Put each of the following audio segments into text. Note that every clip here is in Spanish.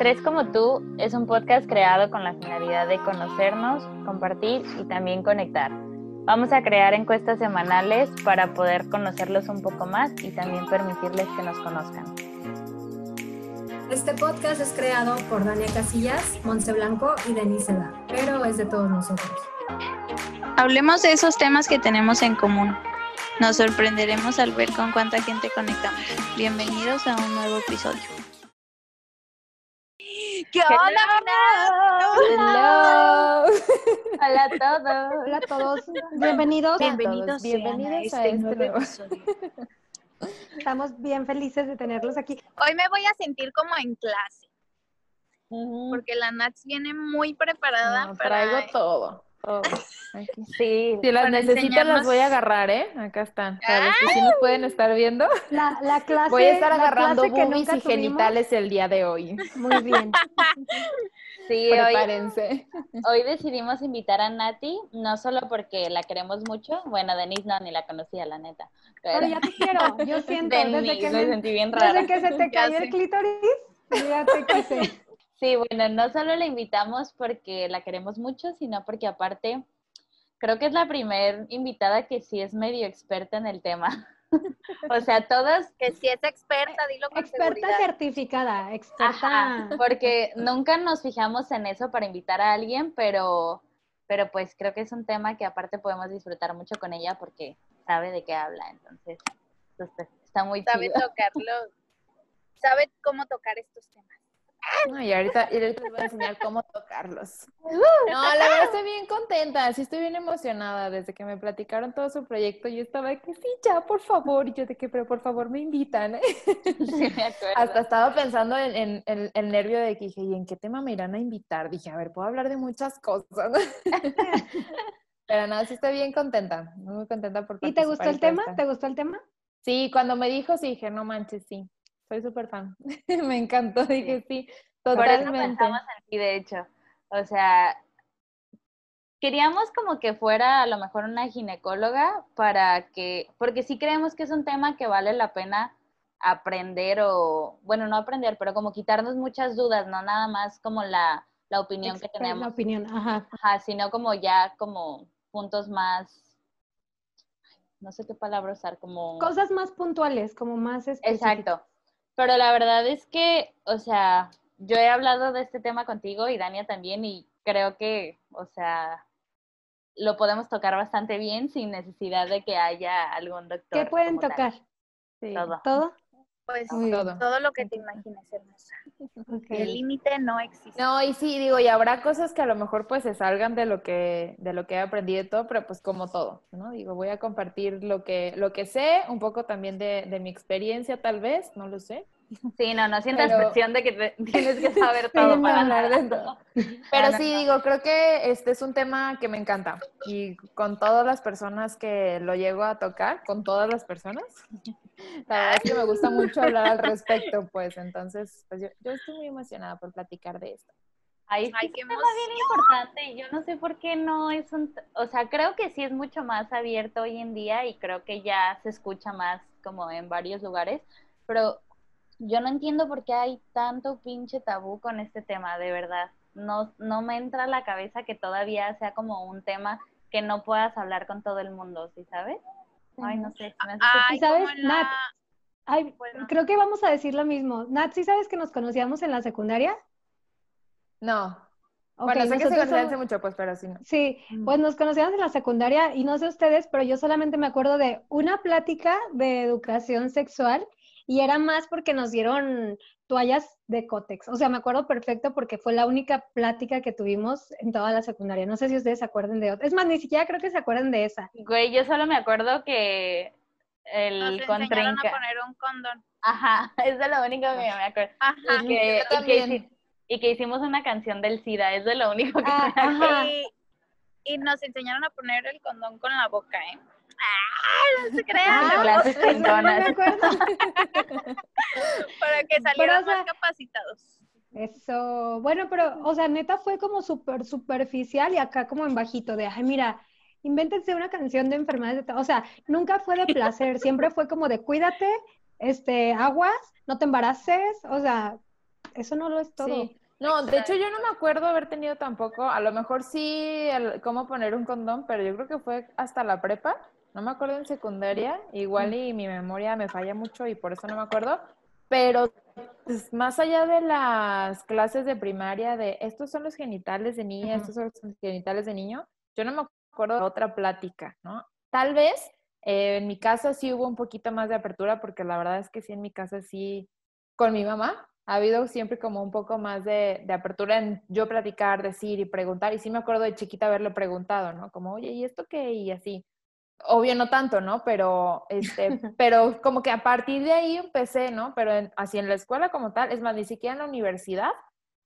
Tres como tú es un podcast creado con la finalidad de conocernos, compartir y también conectar. Vamos a crear encuestas semanales para poder conocerlos un poco más y también permitirles que nos conozcan. Este podcast es creado por Dania Casillas, Monse Blanco y Denise Eda, pero es de todos nosotros. Hablemos de esos temas que tenemos en común. Nos sorprenderemos al ver con cuánta gente conectamos. Bienvenidos a un nuevo episodio. ¿Qué onda, Hello. Hola a todos. Hola a todos. Bienvenidos. Bienvenidos, Bienvenidos a a este este nuevo episodio. Estamos bien felices de tenerlos aquí. Hoy me voy a sentir como en clase, porque la Nats viene muy preparada No, para... traigo todo. Aquí. Sí, Si las necesitan las voy a agarrar, ¿eh? Acá están. Para los que sí nos pueden estar viendo. La, la clase. Voy a estar agarrando boobies nunca y tuvimos. genitales el día de hoy. Muy bien. sí, hoy, Prepárense. hoy decidimos invitar a Nati, no solo porque la queremos mucho, bueno, Denise no, ni la conocía, la neta. Pero ya te quiero. Yo siento, desde Denise, que, me sentí bien rara. desde que se te cayó el clítoris, ya te quise. Sí, bueno, no solo la invitamos porque la queremos mucho, sino porque aparte creo que es la primer invitada que sí es medio experta en el tema. o sea, todas, Que si es experta, dilo con Experta seguridad. certificada, experta. Ajá, porque nunca nos fijamos en eso para invitar a alguien, pero, pero pues creo que es un tema que aparte podemos disfrutar mucho con ella porque sabe de qué habla, entonces pues, está muy Sabe chido. tocarlo, sabe cómo tocar estos temas. No, y ahorita, y ahorita les voy a enseñar cómo tocarlos. No, la verdad estoy bien contenta, sí estoy bien emocionada. Desde que me platicaron todo su proyecto, yo estaba de que sí, ya, por favor. Y yo de que, pero por favor me invitan. ¿eh? Sí, me acuerdo. Hasta estaba pensando en, en- en el nervio de que dije, ¿y en qué tema me irán a invitar? Dije, a ver, puedo hablar de muchas cosas. Pero nada, sí estoy bien contenta, muy contenta por ¿Y te gustó el tema? ¿Te gustó el tema? Sí, cuando me dijo, sí, dije, no manches, sí, soy súper fan. me encantó, dije, sí, Por eso totalmente. pensamos en ti, de hecho. O sea, queríamos como que fuera a lo mejor una ginecóloga para que, porque sí creemos que es un tema que vale la pena aprender o, bueno, no aprender, pero como quitarnos muchas dudas, no nada más como la, la opinión que tenemos, La opinión, ajá. Ajá, sino como ya como puntos más, no sé qué palabra usar, como... Cosas más puntuales, como más específicas. Exacto. Pero la verdad es que, o sea, yo he hablado de este tema contigo y Dania también y creo que, o sea, lo podemos tocar bastante bien sin necesidad de que haya algún doctor. ¿Qué pueden tocar? Sí. Todo. ¿Todo? Pues todo. bien. lo que te imagines, hermosa. Ok. El límite no existe. No, y sí, digo, y habrá cosas que a lo mejor pues se salgan de lo que, de lo que he aprendido y todo, pero pues como todo, ¿no? Digo, voy a compartir lo que, lo que sé, un poco también de, de mi experiencia tal vez, no lo sé. Sí, no, no sientas Pero- presión de que te- tienes que saber Sí, todo no, para hablar de todo. Pero No, no, sí, no. digo, creo que este es un tema que me encanta. Y con todas las personas que lo llego a tocar, con todas las personas, la verdad es que me gusta mucho hablar al respecto, pues entonces, pues yo, yo estoy muy emocionada por platicar de esto. Ay, es qué bien importante yo no sé por qué no es un, o sea, creo que sí es mucho más abierto hoy en día y creo que ya se escucha más como en varios lugares, pero yo no entiendo por qué hay tanto pinche tabú con este tema, de verdad. No, no me entra a la cabeza que todavía sea como un tema que no puedas hablar con todo el mundo, ¿sí sabes? Ay, no sé. me hace Ay, ¿Y sabes, la- Nat? Ay, Bueno. creo que vamos a decir lo mismo. Nat, ¿sí sabes que nos conocíamos en la secundaria? No, Ok, bueno, sé que se conocen hace mucho, pues, pero sí no. Sí, pues nos conocíamos en la secundaria y no sé ustedes, pero yo solamente me acuerdo de una plática de educación sexual y era más porque nos dieron toallas de cótex. O sea, me acuerdo perfecto porque fue la única plática que tuvimos en toda la secundaria. No sé si ustedes se acuerdan de otra. Es más, ni siquiera creo que se acuerdan de esa. Güey, yo solo me acuerdo que Nos el enseñaron a poner un condón. Ajá, es de lo único que me acuerdo. Ajá. Y que, yo y que y hicimos una canción del SIDA, es de lo único que Ah, me acuerdo. y nos enseñaron a poner el condón con la boca, ¿eh? ¡Ah! No se crean, Ah, clases para que salieran o sea, más capacitados. Eso, bueno, pero, o sea, neta fue como súper superficial y acá como en bajito de, ay, mira, invéntense una canción de enfermedades de ta-". O sea, nunca fue de placer, siempre fue como de cuídate, este, aguas, no te embaraces, o sea, eso no lo es todo. Sí. No, de hecho yo no me acuerdo haber tenido tampoco, a lo mejor sí el- cómo poner un condón, pero yo creo que fue hasta la prepa, no me acuerdo en secundaria, igual y mi memoria me falla mucho y por eso no me acuerdo, pero pues, más allá de las clases de primaria de estos son los genitales de niña, estos son los genitales de niño, yo no me acuerdo de otra plática, ¿no? Tal vez eh, en mi casa sí hubo un poquito más de apertura porque la verdad es que sí en mi casa sí con mi mamá ha habido siempre como un poco más de, de apertura en yo platicar, decir y preguntar. Y sí me acuerdo de chiquita haberle preguntado, ¿no? Como, oye, ¿y esto qué? Y así. Obvio no tanto, ¿no? Pero, este, pero como que a partir de ahí empecé, ¿no? Pero en- así en la escuela como tal, es más, ni siquiera en la universidad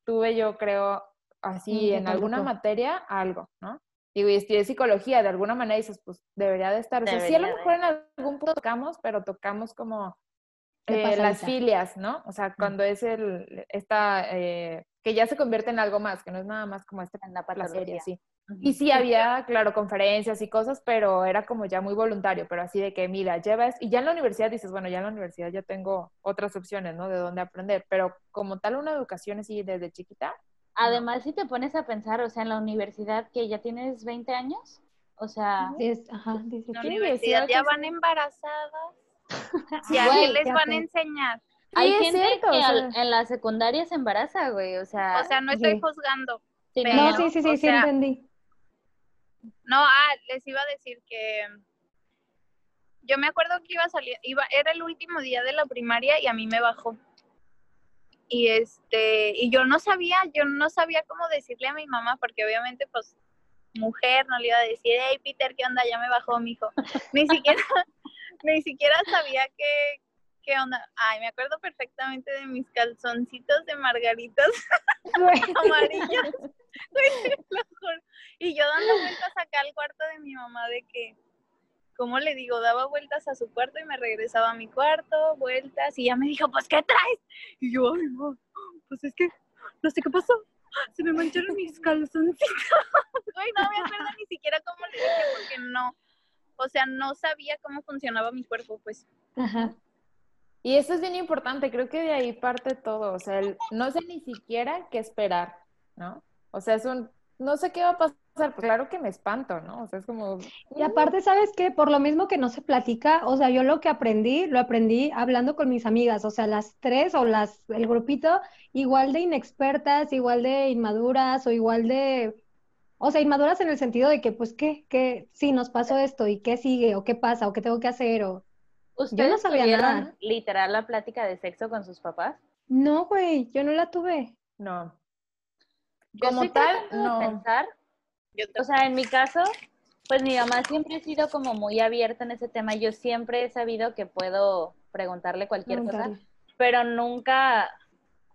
tuve yo creo así Mm, en alguna materia algo, ¿no? Digo, y estudié psicología, de alguna manera dices, pues debería de estar. O sea, sí a lo mejor en algún punto tocamos, pero tocamos como eh, las filias, ¿no? O sea, cuando es el, esta, eh, que ya se convierte en algo más, que no es nada más como este En la placer y patología. Y sí había, claro, conferencias y cosas, pero era como ya muy voluntario, pero así de que, mira, llevas, y ya en la universidad dices, bueno, ya en la universidad ya tengo otras opciones, ¿no? De dónde aprender, pero como tal una educación así desde chiquita, Además, si te pones a pensar, o sea, en la universidad que ya tienes 20 años, o sea, Diez- ajá, dice En la Sí, universidad ya van sí. embarazadas. Sí, ¿Y a qué les ya van a enseñar? hay es gente cierto, que o al- sea- en la secundaria se embaraza, güey, o sea, O sea, no estoy Sí. juzgando. sí, pero- No, no, sí, sí, sí, o sí, entendí. No, ah, les iba a decir que yo me acuerdo que iba a salir, iba, era el último día de la primaria y a mí me bajó. Y este, y yo no sabía, yo no sabía cómo decirle a mi mamá, porque obviamente, pues, mujer, no le iba a decir, hey Peter, ¿qué onda? Ya me bajó mi hijo. Ni siquiera, ni siquiera sabía qué, qué onda. Ay, me acuerdo perfectamente de mis calzoncitos de margaritas Güey, Y yo dando vueltas acá al cuarto de mi mamá de que, ¿cómo le digo? Daba vueltas a su cuarto y me regresaba a mi cuarto, vueltas, y ya me dijo, pues, ¿qué traes? Y yo, ay, ma, pues es que, no sé qué pasó. Se me mancharon mis calzoncitos. Güey, no me acuerdo ni siquiera cómo le dije porque no, o sea, no sabía cómo funcionaba mi cuerpo, pues. Ajá. Y eso es bien importante, creo que de ahí parte todo, o sea, no sé ni siquiera qué esperar, ¿no? O sea, es un, no sé qué va a pasar, pues claro que me espanto, ¿no? O sea, es como, Y aparte, ¿sabes qué? Por lo mismo que no se platica, o sea, yo lo que aprendí, lo aprendí hablando con mis amigas, o sea, las tres o las, el grupito, igual de inexpertas, igual de inmaduras o igual de, o sea, inmaduras en el sentido de que, pues, ¿qué? ¿Qué? Sí, nos pasó esto y qué sigue o qué pasa o qué tengo que hacer o... ¿ustedes sabía tuvieron nada. literal la plática de sexo con sus papás? No, güey, yo no la tuve. no. Yo Como tal, no. pensar, Yo o sea, en mi caso, pues mi mamá siempre ha sido como muy abierta en ese tema. Yo siempre he sabido que puedo preguntarle cualquier cosa, pero nunca,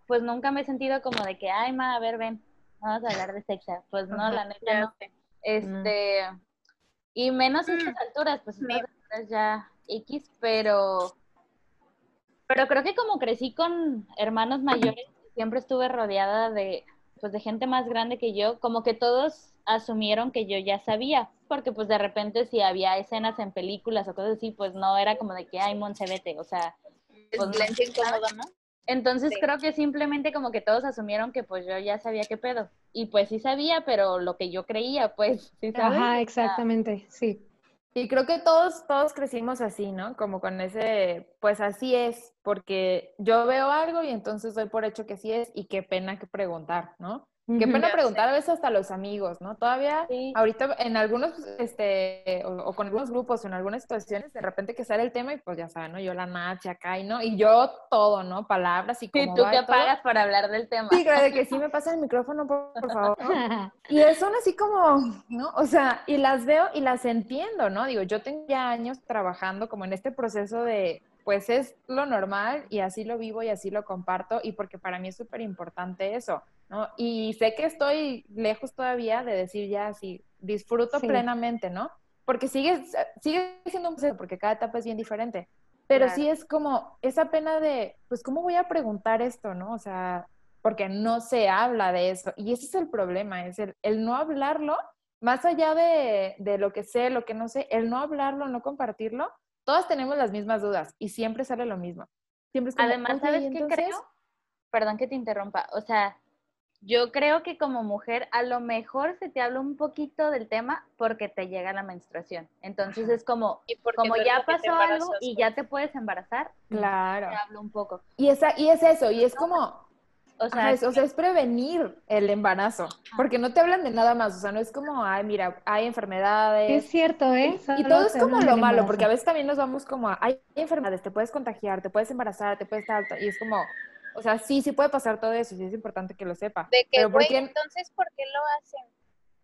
pues nunca me he sentido como de que, ay, ma, a ver, ven, vamos a hablar de sexo. Pues no, Ajá, la neta no. sé. Este, y menos a estas Mm, alturas, pues estas alturas ya X, pero, pero creo que como crecí con hermanos mayores, siempre estuve rodeada de, pues de gente más grande que yo, como que todos asumieron que yo ya sabía, porque pues de repente si había escenas en películas o cosas así, pues no era como de que, ay, Monse, vete, o sea, Es Pues no. silencio incómodo, ¿no? entonces Sí. creo que simplemente como que todos asumieron que pues yo ya sabía qué pedo. Y pues sí sabía, pero lo que yo creía, pues, ¿sí sabes? O Ajá, exactamente, sí. Y creo que todos, todos crecimos así, ¿no? Como con ese, pues así es, porque yo veo algo y entonces doy por hecho que sí es y qué pena que preguntar, ¿no? Qué pena Ya preguntar a veces hasta los amigos, ¿no? Todavía Sí. ahorita en algunos, este, o, o con algunos grupos o en algunas situaciones, de repente que sale el tema y pues ya saben, ¿no? Yo la nacha acá y no, y yo todo, ¿no? Palabras y Sí, cómo tú va te y todo. apagas para hablar del tema. Sí, creo de que sí me pasa el micrófono, por, por favor. ¿no? Y son así como, ¿no? O sea, y las veo y las entiendo, ¿no? Digo, yo tengo ya años trabajando como en este proceso de, pues es lo normal y así lo vivo y así lo comparto y porque para mí es súper importante eso, ¿no? Y sé que estoy lejos todavía de decir ya así, disfruto Sí. plenamente, ¿no? Porque sigue, sigue siendo un proceso, porque cada etapa es bien diferente. Pero Claro. sí es como esa pena de, pues, ¿cómo voy a preguntar esto, no? O sea, porque no se habla de eso. Y ese es el problema, es el, el no hablarlo, más allá de, de lo que sé, lo que no sé, el no hablarlo, no compartirlo, todas tenemos las mismas dudas y siempre sale lo mismo. Siempre es como, Además, "Oye, ¿sabes ¿y qué entonces?". creo? perdón que te interrumpa, o sea, yo creo que como mujer a lo mejor se te habla un poquito del tema porque te llega la menstruación. Entonces es como, como ya pasó algo y ya te puedes embarazar, Claro. te hablo un poco. Y, esa, y es eso, y es como, O sea, Ajá, es, o sea, es prevenir el embarazo, porque no te hablan de nada más, o sea, no es como, ay, mira, hay enfermedades. Es cierto, ¿eh? Y todo es como lo malo, porque a veces también nos vamos como a, hay enfermedades, te puedes contagiar, te puedes embarazar, te puedes tal", y es como, o sea, sí, sí puede pasar todo eso, sí es importante que lo sepa. De que, Pero ¿por güey, qué? entonces, ¿por qué lo hacen?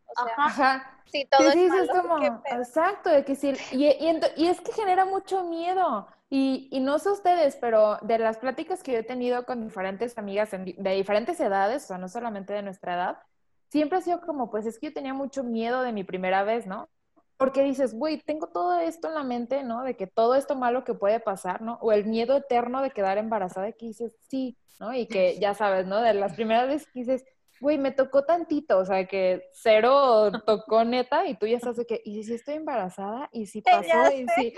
O sea, Ajá. Si todo sí, es sí, sí, malo, es como, exacto, de que sí, y, y, ento- y es que genera mucho miedo, y, y no sé ustedes, pero de las pláticas que yo he tenido con diferentes amigas en de diferentes edades, o sea, no solamente de nuestra edad, siempre ha sido como, pues es que yo tenía mucho miedo de mi primera vez, ¿no? Porque dices, güey, tengo todo esto en la mente, ¿no? De que todo esto malo que puede pasar, ¿no? O el miedo eterno de quedar embarazada, que dices, sí, ¿no? Y que ya sabes, ¿no? De las primeras veces que dices, güey, me tocó tantito, o sea, que cero tocó neta, y tú ya estás de que, ¿y si estoy embarazada? ¿Y si Ya pasó? ¿Y si...?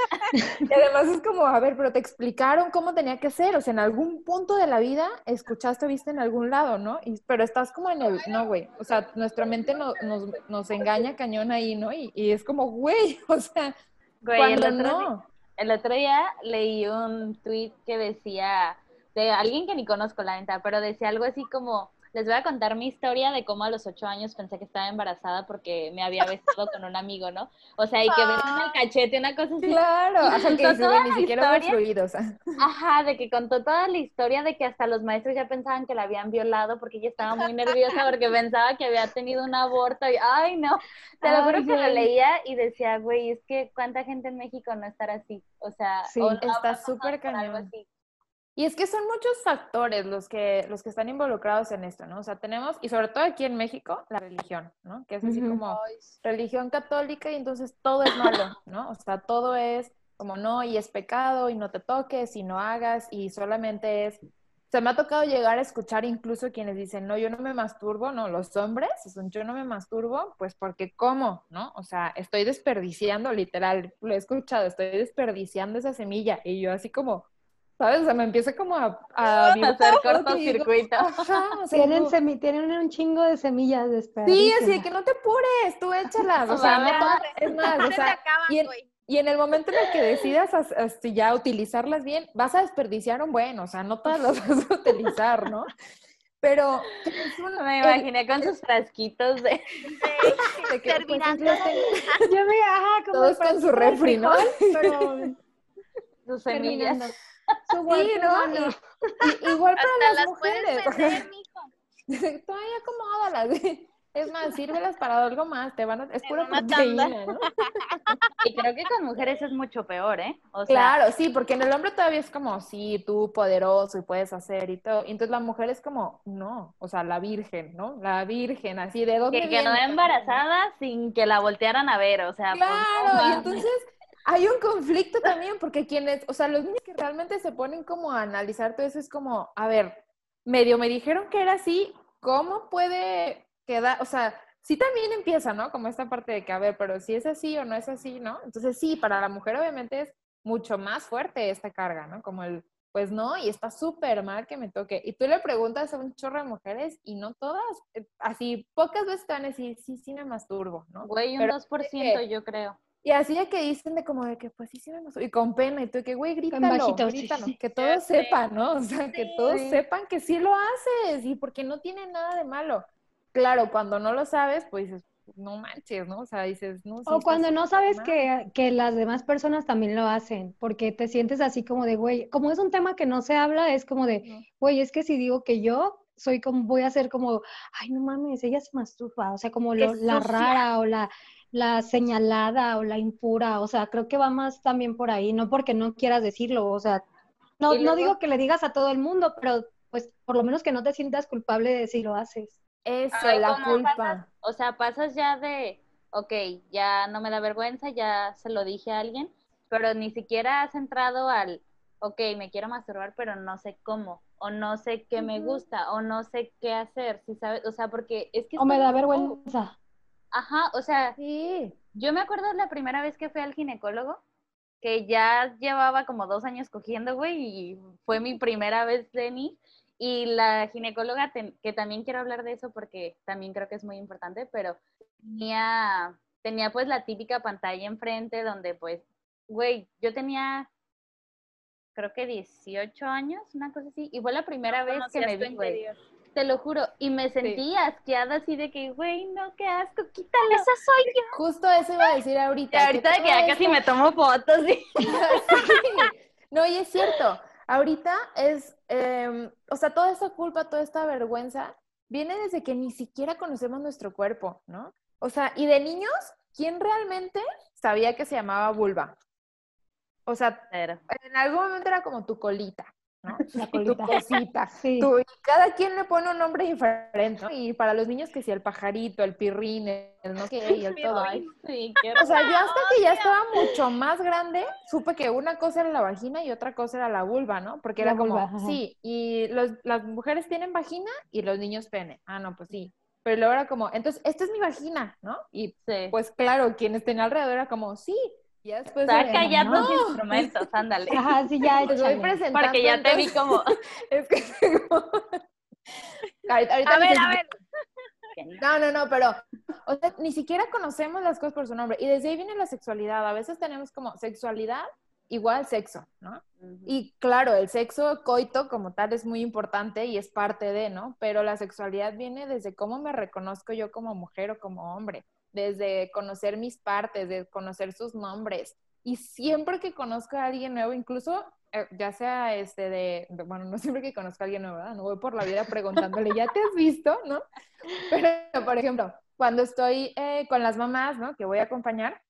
Y además es como, a ver, pero te explicaron cómo tenía que ser, o sea, en algún punto de la vida escuchaste viste en algún lado, ¿no? Y, pero estás como en el, no, güey, o sea, nuestra mente no- nos, nos engaña cañón ahí, ¿no? Y, y es como, güey, o sea, güey, el cuando otro, no. el otro día leí un tweet que decía, de alguien que ni conozco, la neta, pero decía algo así como, les voy a contar mi historia de cómo a los ocho años pensé que estaba embarazada porque me había besado con un amigo, ¿no? O sea, y que besan el cachete, una cosa así. Claro, que toda güey, ni siquiera hubo historia. fluidos. Ajá, de que contó toda la historia de que hasta los maestros ya pensaban que la habían violado porque ella estaba muy nerviosa porque pensaba que había tenido un aborto y ay no, te lo juro que lo leía y decía, güey, es que cuánta gente en México no estará así, o sea, Sí, o no está súper por algo cañón. así. Y es que son muchos factores los que, los que están involucrados en esto, ¿no? O sea, tenemos, y sobre todo aquí en México, la religión, ¿no? Que es así como religión católica y entonces todo es malo, ¿no? O sea, todo es como no, y es pecado, y no te toques, y no hagas, y solamente es... Se me ha tocado llegar a escuchar incluso quienes dicen, no, yo no me masturbo, no, los hombres, yo no me masturbo, pues porque ¿cómo? ¿No? O sea, estoy desperdiciando, literal, lo he escuchado, estoy desperdiciando esa semilla, y yo así como, ¿sabes? O sea, me empieza como a... a Hacer. Que digo, cortocircuito. Ajá, o sea, Tienen, digo, semi- tienen un chingo de semillas de espera. Sí, así de que no te apures, tú échalas, o sea, no es más, o Se te sea, acaban, y en, y en el momento en el que decidas as- as- ya utilizarlas bien, vas a desperdiciar un buen, o sea, no todas las vas a utilizar, ¿no? Pero es un- Me el- imaginé con sus frasquitos de... de que, pues, Terminando. las tengo Yo me, ajá, como todos con su de refri, ¿no? pero sus semillas. terminando. Su Sí, ¿no? Y- y- igual para Hasta las las puedes mujeres, vender, mijo. todavía acomódalas. Es más, sírvelas para algo más, te van a, es pura proteína. ¿no? Y creo que con mujeres es mucho peor, ¿eh? O sea, Claro, sí, porque en el hombre todavía es como, sí, tú poderoso y puedes hacer y todo. Y entonces la mujer es como, no, o sea, la virgen, ¿no? La virgen, así, ¿de dónde que quedó embarazada sin que la voltearan a ver, o sea, pues, no Claro, y mames. entonces hay un conflicto también, porque quienes, o sea, los niños que realmente se ponen como a analizar todo eso es como, a ver, medio me dijeron que era así, ¿cómo puede quedar? O sea, sí también empieza, ¿no? Como esta parte de que, a ver, pero si es así o no es así, ¿no? Entonces sí, para la mujer obviamente es mucho más fuerte esta carga, ¿no? Como el, pues no, y está súper mal que me toque. Y tú le preguntas a un chorro de mujeres y no todas, eh, así, pocas veces te van a decir, sí, sí me masturbo, ¿no? Güey, un Pero 2% que- yo creo. Y así de que dicen de como de que, pues sí, sí me masturbo. Y con pena, y tú que, güey, grítalo, bajito, grítalo, sí. que todos sé. sepan, ¿no? O sea, que todos Sí. sepan que sí lo haces y porque no tiene nada de malo. Claro, cuando no lo sabes, pues dices, no manches, ¿no? O sea, dices, no, sí O cuando no sabes que, que las demás personas también lo hacen, porque te sientes así como de, güey, como es un tema que no se habla, es como de, güey, es que si digo que yo soy como, voy a ser como, ay, no mames, ella se masturba, o sea, como lo- la rara o la, la señalada o la impura, o sea, creo que va más también por ahí, no porque no quieras decirlo, o sea, no, no digo que le digas a todo el mundo, pero pues por lo menos que no te sientas culpable de si lo haces. Eso, Ay, la ¿cómo culpa. pasas? O sea, pasas ya de, ok, ya no me da vergüenza, ya se lo dije a alguien, pero ni siquiera has entrado al, ok, me quiero masturbar, pero no sé cómo, o no sé qué me gusta, o no sé qué hacer, si sabes? O sea, porque es que... O me da vergüenza. Ajá, o sea, Sí. yo me acuerdo la primera vez que fui al ginecólogo, que ya llevaba como dos años cogiendo, güey, y fue mi primera vez de mí. y la ginecóloga, que también quiero hablar de eso porque también creo que es muy importante, pero tenía, tenía pues la típica pantalla enfrente donde pues, güey, yo tenía creo que 18 años, una cosa así, y fue la primera vez que me vi, güey. Te lo juro, y me sentí asqueada así de que, güey, no, qué asco, quítale. Esa soy yo. Justo eso iba a decir ahorita. ahorita de que ya casi me tomo fotos. ¿sí? No, y es cierto, ahorita es, em, o sea, toda esta culpa, toda esta vergüenza viene desde que ni siquiera conocemos nuestro cuerpo, ¿no? O sea, y de niños, ¿quién realmente sabía que se llamaba vulva? O sea, en algún momento era como tu colita, ¿no? La colita. Tu cosita. Sí. y cada quien le pone un nombre diferente, ¿no? Y para los niños que si el pajarito, el pirrín, el no sé qué, y el todo. sí, o sea, yo hasta que ya estaba mucho más grande, supe que una cosa era la vagina y otra cosa era la vulva, ¿no? Porque era como, sí, y los, las mujeres tienen vagina y los niños pene. Ah, no, pues sí. Pero luego era como, entonces, esta es mi vagina, ¿no? Y pues claro, quienes tenían alrededor era como, sí, ya después Saca ya tus instrumentos, ándale. Ajá, sí, ya. Te voy presentando. Porque ya te vi como. es que ahorita, a ver, a ver. No, no, no, pero o sea, ni siquiera conocemos las cosas por su nombre. Y desde ahí viene la sexualidad. A veces tenemos como sexualidad igual sexo, ¿no? Y claro, el sexo coito como tal es muy importante y es parte de, ¿no? Pero la sexualidad viene desde cómo me reconozco yo como mujer o como hombre desde conocer mis partes, de conocer sus nombres. Y siempre que conozco a alguien nuevo, incluso eh, ya sea este de, bueno, no siempre que conozco a alguien nuevo, ¿verdad? No voy por la vida preguntándole, ¿ya te has visto? ¿No? Pero, por ejemplo, cuando estoy eh, con las mamás, ¿no? Que voy a acompañar,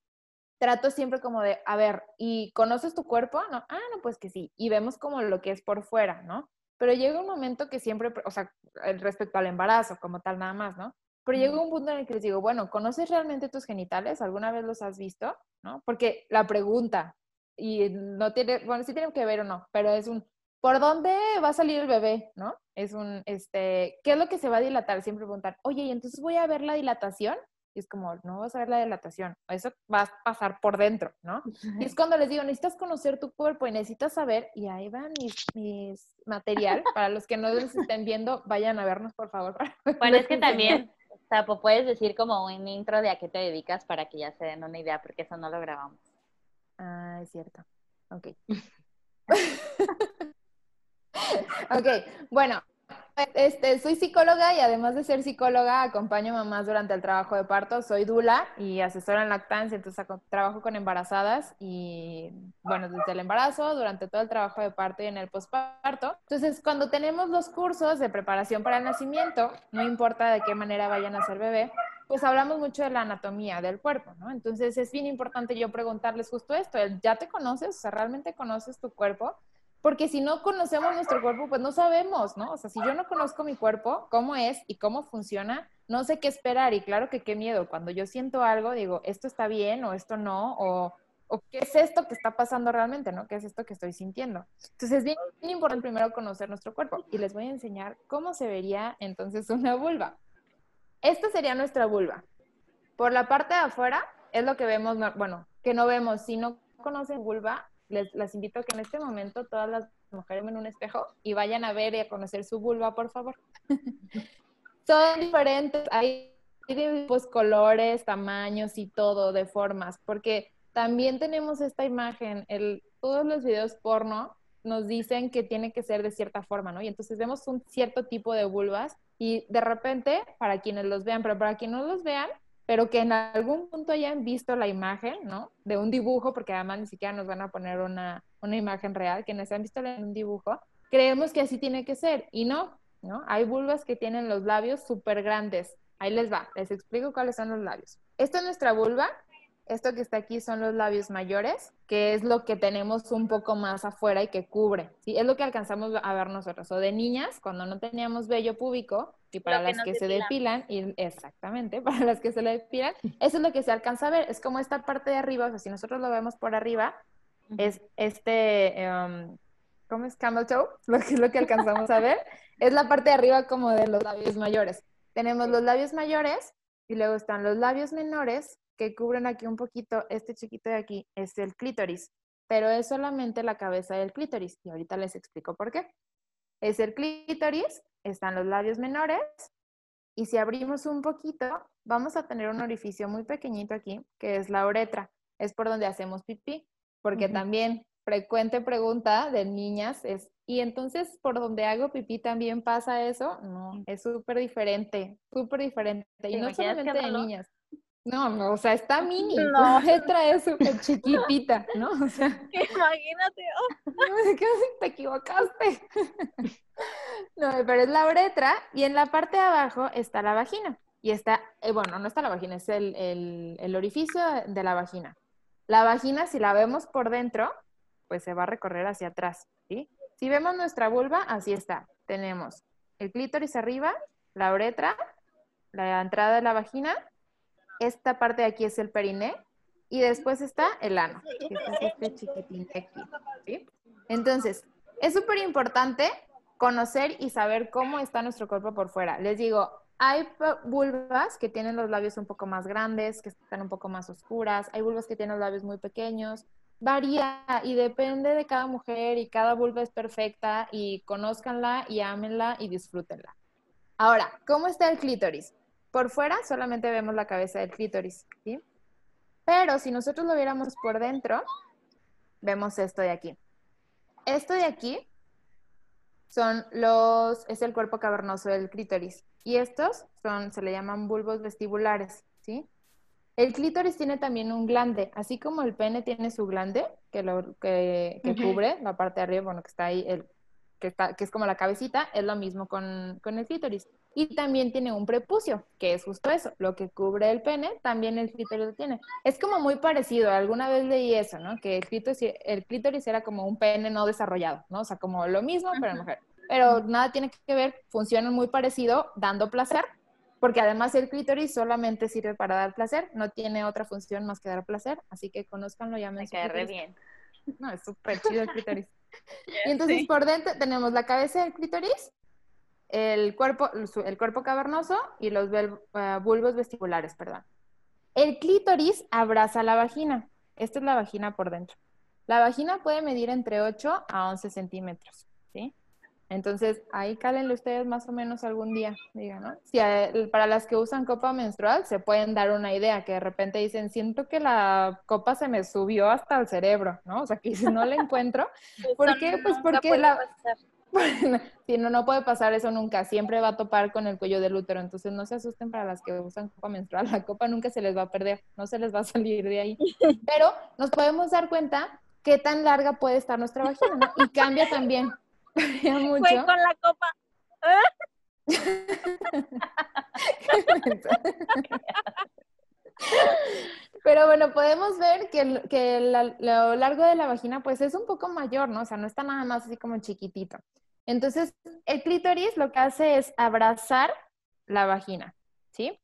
trato siempre como de, a ver, ¿y conoces tu cuerpo? No, ah, no, pues que sí. Y vemos como lo que es por fuera, ¿no? Pero llega un momento que siempre, o sea, respecto al embarazo como tal nada más, ¿no? Pero llegó un punto en el que les digo, bueno, ¿conoces realmente tus genitales? ¿Alguna vez los has visto? ¿No? Porque la pregunta, y no tiene, bueno, sí tiene que ver o no, pero es un, ¿por dónde va a salir el bebé? ¿No? Es un, este, ¿qué es lo que se va a dilatar? Siempre preguntar, oye, ¿y entonces voy a ver la dilatación? Y es como, no vas a ver la dilatación, eso va a pasar por dentro, ¿no? Y es cuando les digo, necesitas conocer tu cuerpo y necesitas saber, y ahí van mis, mis material, para los que no los estén viendo, vayan a vernos, por favor. Bueno, es que también o sea, pues puedes decir como un intro de a qué te dedicas para que ya se den una idea, porque eso no lo grabamos. Ah, es cierto. Ok. ok, bueno, este, soy psicóloga y además de ser psicóloga, acompaño mamás durante el trabajo de parto. Soy dula y asesora en lactancia, entonces trabajo con embarazadas y, bueno, desde el embarazo, durante todo el trabajo de parto y en el posparto. Entonces, cuando tenemos los cursos de preparación para el nacimiento, no importa de qué manera vayan a ser bebé, pues hablamos mucho de la anatomía del cuerpo, ¿no? Entonces, es bien importante yo preguntarles justo esto, ¿ya te conoces? O sea, ¿realmente conoces tu cuerpo? Porque si no conocemos nuestro cuerpo, pues no sabemos, ¿no? O sea, si yo no conozco mi cuerpo, cómo es y cómo funciona, no sé qué esperar. Y claro que qué miedo. Cuando yo siento algo, digo, esto está bien o esto no, o, qué es esto que está pasando realmente, ¿no? ¿Qué es esto que estoy sintiendo? Entonces es bien, bien importante primero conocer nuestro cuerpo. Y les voy a enseñar cómo se vería entonces una vulva. Esta sería nuestra vulva. Por la parte de afuera es lo que vemos, bueno, que no vemos. Si no conocen vulva, les, invito a que en este momento todas las mujeres en un espejo y vayan a ver y a conocer su vulva, por favor. Son diferentes, hay pues, colores, tamaños y todo, de formas, porque también tenemos esta imagen, el, todos los videos porno nos dicen que tiene que ser de cierta forma, ¿no? Y entonces vemos un cierto tipo de vulvas y de repente, para quienes los vean, pero para quienes no los vean, pero que en algún punto hayan visto la imagen, ¿no? De un dibujo, porque además ni siquiera nos van a poner una, una imagen real, que nos han visto en un dibujo, creemos que así tiene que ser, y no, ¿no? Hay vulvas que tienen los labios súper grandes. Ahí les va, les explico cuáles son los labios. Esta es nuestra vulva, esto que está aquí son los labios mayores, que es lo que tenemos un poco más afuera y que cubre. ¿sí? Es lo que alcanzamos a ver nosotros. O de niñas, cuando no teníamos vello púbico, y para las que, se depilan, y exactamente, para las que se le depilan, eso es lo que se alcanza a ver. Es como esta parte de arriba, o sea, si nosotros lo vemos por arriba, es este, um, ¿cómo es? Camel toe, lo que es lo que alcanzamos a ver. Es la parte de arriba como de los labios mayores. Tenemos los labios mayores y luego están los labios menores que cubren aquí un poquito, este chiquito de aquí es el clítoris, pero es solamente la cabeza del clítoris y ahorita les explico por qué. es el clítoris, están los labios menores, y si abrimos un poquito, vamos a tener un orificio muy pequeñito aquí, que es la uretra, es por donde hacemos pipí, porque también frecuente pregunta de niñas es, ¿y entonces por donde hago pipí también pasa eso? No, es súper diferente, súper diferente, y no solamente de niñas. No, no, o sea, está mini, no. la letra es súper chiquitita, ¿no? O sea, imagínate, oh. te equivocaste. No, pero es la uretra y en la parte de abajo está la vagina. Y está, eh, bueno, no está la vagina, es el, el, el, orificio de la vagina. La vagina, si la vemos por dentro, pues se va a recorrer hacia atrás, ¿sí? Si vemos nuestra vulva, así está. Tenemos el clítoris arriba, la uretra, la entrada de la vagina, esta parte de aquí es el periné, y después está el ano, este. Entonces, es súper importante conocer y saber cómo está nuestro cuerpo por fuera. Les digo, hay vulvas que tienen los labios un poco más grandes, que están un poco más oscuras, hay vulvas que tienen los labios muy pequeños, varía y depende de cada mujer y cada vulva es perfecta y conózcanla y ámenla y disfrútenla. Ahora, ¿cómo está el clítoris? Por fuera solamente vemos la cabeza del clítoris, ¿sí? Pero si nosotros lo viéramos por dentro, vemos esto de aquí. Esto de aquí son los, es el cuerpo cavernoso del clítoris. Y estos son, se le llaman bulbos vestibulares, ¿sí? El clítoris tiene también un glande, así como el pene tiene su glande, que, lo, que, que cubre la parte de arriba, bueno, que está ahí, el, que, está, que es como la cabecita, es lo mismo con, con el clítoris. Y también tiene un prepucio, que es justo eso, lo que cubre el pene, también el clítoris lo tiene. Es como muy parecido, alguna vez leí eso, ¿no? Que el clítoris, el clítoris era como un pene no desarrollado, ¿no? O sea, como lo mismo, pero en mujer. Pero nada tiene que ver, funcionan muy parecido, dando placer, porque además el clítoris solamente sirve para dar placer, no tiene otra función más que dar placer, así que conozcanlo, llamen Me cae re bien. No, es súper chido el clítoris. y entonces por dentro tenemos la cabeza del clítoris, el cuerpo, el cuerpo cavernoso y los uh, bulbos vestibulares, perdón. El clítoris abraza la vagina. Esta es la vagina por dentro. La vagina puede medir entre 8 a 11 centímetros, ¿sí? Entonces, ahí cálenle ustedes más o menos algún día, digan, ¿no? Si para las que usan copa menstrual, se pueden dar una idea, que de repente dicen, siento que la copa se me subió hasta el cerebro, ¿no? O sea, que si no la encuentro, ¿por qué? Pues porque la... si no, no puede pasar eso nunca, siempre va a topar con el cuello del útero, entonces no se asusten para las que usan copa menstrual, la copa nunca se les va a perder, no se les va a salir de ahí, pero nos podemos dar cuenta qué tan larga puede estar nuestra vagina, ¿no? Y cambia también, mucho. Fue con la copa. Pero bueno, podemos ver que, que lo largo de la vagina pues es un poco mayor, ¿no? O sea, no está nada más así como chiquitito. Entonces, el clítoris lo que hace es abrazar la vagina, ¿sí?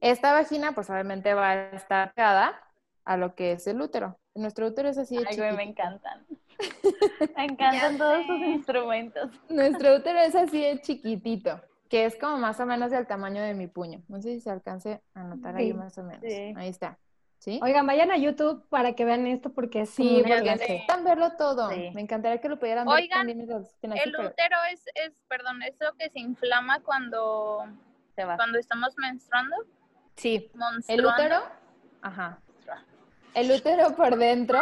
Esta vagina pues obviamente va a estar pegada a lo que es el útero. Nuestro útero es así de Ay, me encantan. Me encantan todos sus instrumentos. Nuestro útero es así de chiquitito, que es como más o menos del tamaño de mi puño. No sé si se alcance a notar ahí más o menos. Ahí está. ¿Sí? Oigan, vayan a YouTube para que vean esto porque sí, porque necesitan verlo todo. Me encantaría que lo pudieran ver también. el útero es, es, perdón, es lo que se inflama cuando, se va. cuando estamos menstruando. Sí, el útero, ajá. El útero por dentro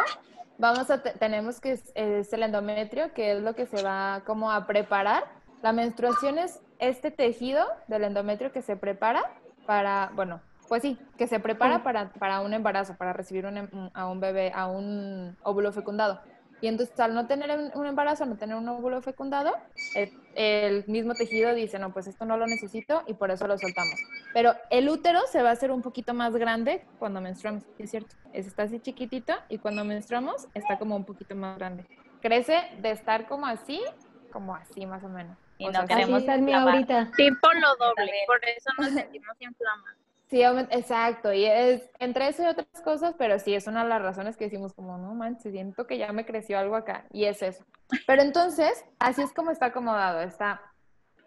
vamos a tenemos que es, el endometrio, que es lo que se va como a preparar. La menstruación es este tejido del endometrio que se prepara para, bueno, pues sí, que se prepara para, para un embarazo, para recibir un, em, a un bebé, a un óvulo fecundado. Y entonces al no tener un embarazo, no tener un óvulo fecundado, el, mismo tejido dice, no, pues esto no lo necesito y por eso lo soltamos. Pero el útero se va a hacer un poquito más grande cuando menstruamos, es cierto. está así chiquitito y cuando menstruamos está como un poquito más grande. Crece de estar como así, como así más o menos. Y no queremos ser mi ahorita. Tipo lo doble, por eso nos sentimos inflamados. Sí, exacto, y es entre eso y otras cosas, pero sí es una de las razones que decimos como, no manches, siento que ya me creció algo acá, y es eso. Pero entonces, así es como está acomodado, está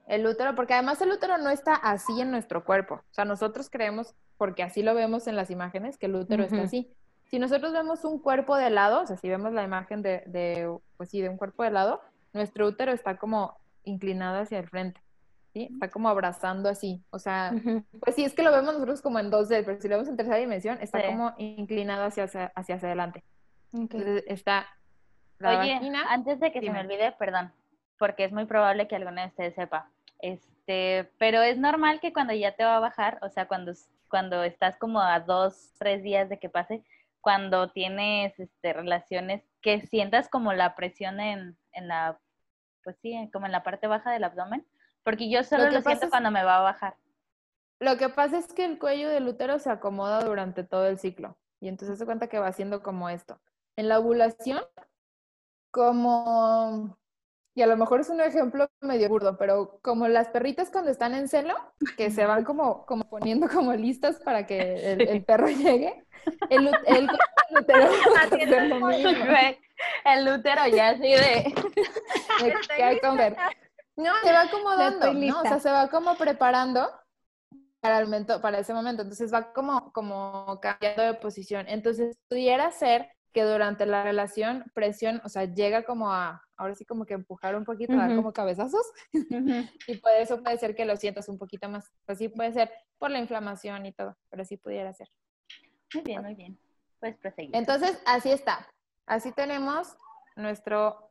el útero, porque además el útero no está así en nuestro cuerpo, o sea, nosotros creemos, porque así lo vemos en las imágenes, que el útero está así. Si nosotros vemos un cuerpo de lado, o sea, si vemos la imagen de, de, pues sí, de un cuerpo de lado, nuestro útero está como inclinado hacia el frente. ¿Sí? Está como abrazando así. O sea, Ujú. pues sí, es que lo vemos nosotros como en 2D, pero si lo vemos en tercera dimensión, está Sí. como inclinado hacia, hacia, hacia adelante. Ok. Entonces está la Oye, vagina. antes de que se me olvide, perdón, porque es muy probable que alguno de ustedes sepa. Este, pero es normal que cuando ya te va a bajar, o sea, cuando, cuando estás como a dos, tres días de que pase, cuando tienes este, relaciones, que sientas como la presión en, en la, pues sí, como en la parte baja del abdomen, porque yo solo lo, siento es- cuando me va a bajar. Lo que pasa es que el cuello del útero se acomoda durante todo el ciclo. Y entonces se cuenta que va haciendo como esto. En la ovulación, como, y a lo mejor es un ejemplo medio burdo, pero como las perritas cuando están en celo, que se van como, como poniendo como listas para que el, el perro llegue, el, el cuello del útero El útero ya así de... de que hay que comer. No, se va acomodando, ¿no? O sea, se va como preparando para el momento, para ese momento. Entonces va como, como cambiando de posición. Entonces pudiera ser que durante la relación presión, o sea, llega como a, ahora sí como que empujar un poquito, dar Ujú. como cabezazos, y por eso puede ser que lo sientas un poquito más. Pues sí puede ser por la inflamación y todo, pero sí pudiera ser. Muy bien, muy bien. Pues proseguir. Entonces, así está. Así tenemos nuestro,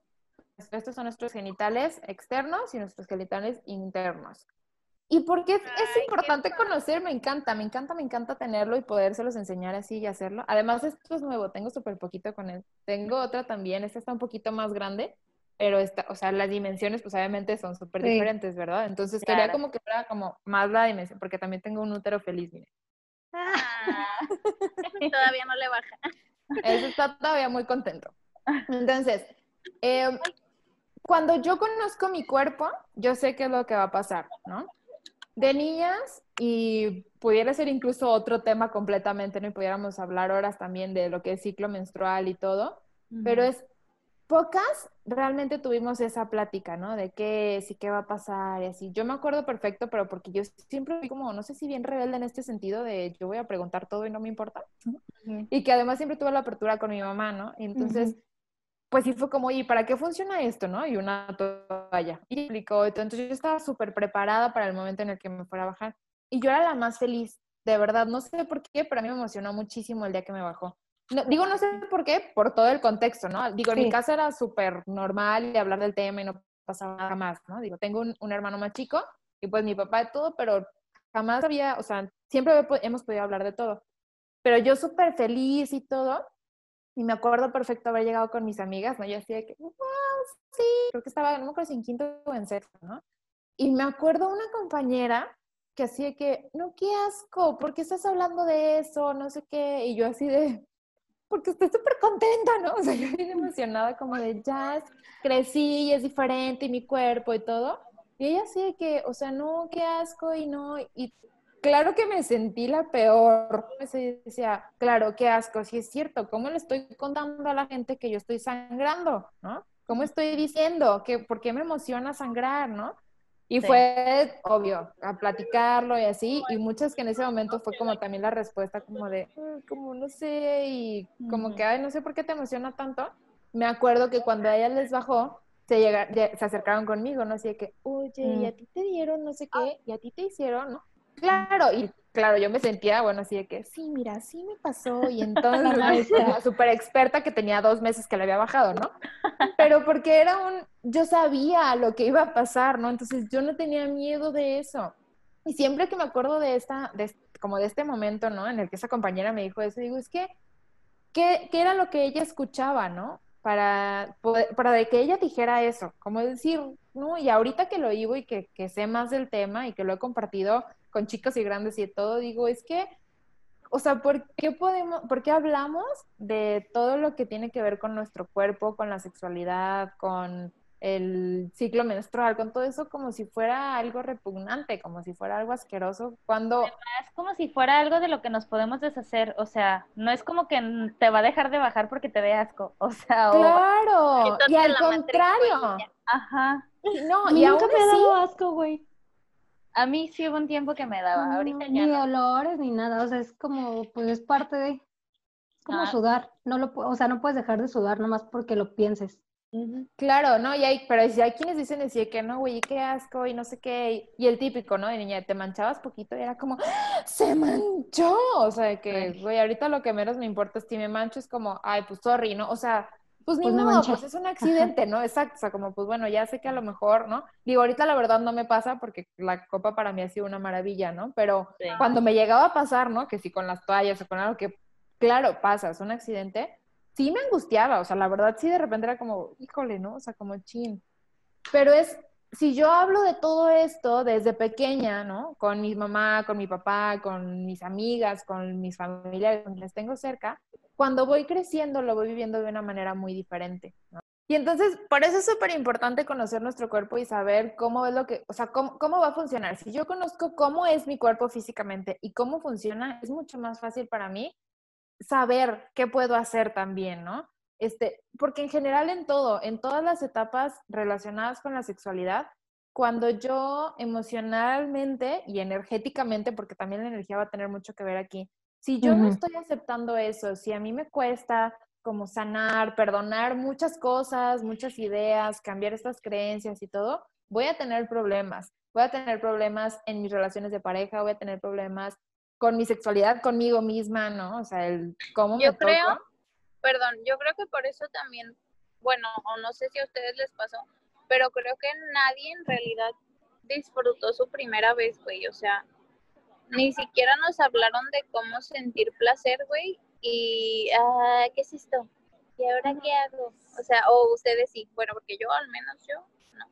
estos son nuestros genitales externos y nuestros genitales internos. ¿Y por qué es Ay, qué importante conocer? Me encanta, me encanta, me encanta tenerlo y podérselos enseñar así y hacerlo. Además, esto es nuevo, tengo súper poquito con él. Tengo otra también, esta está un poquito más grande, pero esta, o sea, las dimensiones pues obviamente son súper Sí. diferentes, ¿verdad? Entonces quería Claro. como que fuera como más la dimensión, porque también tengo un útero feliz, mire. Ah, todavía no le baja. Ese está todavía muy contento. Entonces, eh, cuando yo conozco mi cuerpo, yo sé qué es lo que va a pasar, ¿no? De niñas, y pudiera ser incluso otro tema completamente, ¿no? Y pudiéramos hablar horas también de lo que es ciclo menstrual y todo, pero es pocas realmente tuvimos esa plática, ¿no? De qué es y qué va a pasar y así. Yo me acuerdo perfecto, pero porque yo siempre fui como, no sé si bien rebelde en este sentido de yo voy a preguntar todo y no me importa. Y que además siempre tuve la apertura con mi mamá, ¿no? Y entonces, pues sí fue como, ¿y para qué funciona esto, no? Y una toalla. Y explicó, entonces yo estaba súper preparada para el momento en el que me fuera a bajar. Y yo era la más feliz, de verdad, no sé por qué, pero a mí me emocionó muchísimo el día que me bajó. No, digo, no sé por qué, por todo el contexto, ¿no? Digo, en Sí. mi casa era súper normal y hablar del tema y no pasaba nada más, ¿no? Digo, tengo un, un hermano más chico y pues mi papá de todo, pero jamás había, o sea, siempre hemos podido hablar de todo. Pero yo súper feliz y todo, y me acuerdo perfecto haber llegado con mis amigas, ¿no? Yo así de que, wow, sí, creo que estaba, no me acuerdo si en quinto o en sexto, ¿no? Y me acuerdo una compañera que así de que, no, qué asco, ¿por qué estás hablando de eso? No sé qué. Y yo así de, porque estoy súper contenta, ¿no? O sea, yo bien emocionada como de, ya crecí y es diferente y mi cuerpo y todo. Y ella así de que, o sea, no, qué asco y no. Y claro que me sentí la peor. Me decía, claro, qué asco, sí es cierto, ¿cómo le estoy contando a la gente que yo estoy sangrando, ¿no? ¿Cómo estoy diciendo que por qué me emociona sangrar, ¿no? Y Sí. fue obvio, a platicarlo y así, y muchas que en ese momento fue como también la respuesta como de, "Mm, como no sé, y como que, ay, no sé por qué te emociona tanto. Me acuerdo que cuando a ella les bajó, se, llega- ya- se acercaron conmigo, ¿no? Así de que, oye, ¿y Mm. a ti te dieron no sé qué? ¿Y a ti te hicieron, no? Claro, y claro, yo me sentía, bueno, así de que, sí, mira, sí me pasó, y entonces, maestra. súper experta que tenía dos meses que le había bajado, ¿no? Pero porque era un, yo sabía lo que iba a pasar, ¿no? Entonces yo no tenía miedo de eso. Y siempre que me acuerdo de esta, de, como de este momento, ¿no? En el que esa compañera me dijo eso, digo, es que, ¿qué, qué era lo que ella escuchaba, ¿no? Para, para de que ella dijera eso, como decir, ¿no? Y ahorita que lo oigo y que, que sé más del tema y que lo he compartido con chicos y grandes y de todo, digo, es que, o sea, ¿por qué podemos, por qué hablamos de todo lo que tiene que ver con nuestro cuerpo, con la sexualidad, con el ciclo menstrual, con todo eso como si fuera algo repugnante, como si fuera algo asqueroso, cuando Es como si fuera algo de lo que nos podemos deshacer, o sea, no es como que te va a dejar de bajar porque te dé asco, o sea, o... claro, y al contrario. Ajá. no, y aún nunca me ha dado asco, güey. A mí sí hubo un tiempo que me daba, No, ahorita ya ni no. olores ni nada, o sea, es como, pues es parte de, es como Ah. sudar, no lo, o sea, no puedes dejar de sudar nomás porque lo pienses. Claro, ¿no? Y hay, pero hay quienes dicen decir que no, güey, qué asco y no sé qué. Y el típico, ¿no? De niña, te manchabas poquito y era como, ¡Ah! ¡se manchó! O sea, que, güey, ahorita lo que menos me importa es si me mancho, es como, ay, pues sorry, ¿no? O sea, pues ni Pues modo, pues es un accidente, ¿no? Exacto, o sea, como, pues bueno, ya sé que a lo mejor, ¿no? Digo, ahorita la verdad no me pasa porque la copa para mí ha sido una maravilla, ¿no? Pero Sí. cuando me llegaba a pasar, ¿no? Que si con las toallas o con algo que, claro, pasa, es un accidente, sí me angustiaba, o sea, la verdad sí de repente era como, híjole, ¿no? O sea, como chin. Pero es, si yo hablo de todo esto desde pequeña, ¿no? Con mi mamá, con mi papá, con mis amigas, con mis familiares, con quienes tengo cerca, cuando voy creciendo lo voy viviendo de una manera muy diferente. Y entonces, por eso es súper importante conocer nuestro cuerpo y saber cómo es lo que, o sea, cómo, cómo va a funcionar. Si yo conozco cómo es mi cuerpo físicamente y cómo funciona, es mucho más fácil para mí saber qué puedo hacer también, ¿no? Este, porque en general en todo, en todas las etapas relacionadas con la sexualidad, cuando yo emocionalmente y energéticamente, porque también la energía va a tener mucho que ver aquí, si yo no estoy aceptando eso, si a mí me cuesta como sanar, perdonar muchas cosas, muchas ideas, cambiar estas creencias y todo, voy a tener problemas. Voy a tener problemas en mis relaciones de pareja, voy a tener problemas con mi sexualidad, conmigo misma, ¿no? O sea, el cómo Yo me creo- toco. Perdón, yo creo que por eso también, bueno, o no sé si a ustedes les pasó, pero creo que nadie en realidad disfrutó su primera vez, güey. O sea, ni siquiera nos hablaron de cómo sentir placer, güey. Y, ah, ¿qué es esto? ¿Y ahora qué hago? O sea, o ustedes sí, bueno, porque yo al menos yo, no.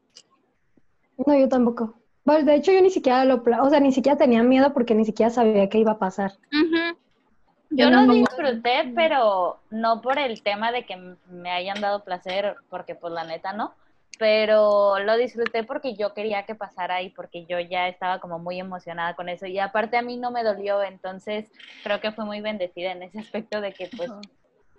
No, yo tampoco. Bueno, de hecho, yo ni siquiera lo, pla- o sea, ni siquiera tenía miedo porque ni siquiera sabía qué iba a pasar. Yo Yo lo disfruté, pero no por el tema de que me hayan dado placer, porque pues la neta no, pero lo disfruté porque yo quería que pasara y porque yo ya estaba como muy emocionada con eso y aparte a mí no me dolió, entonces creo que fue muy bendecida en ese aspecto de que pues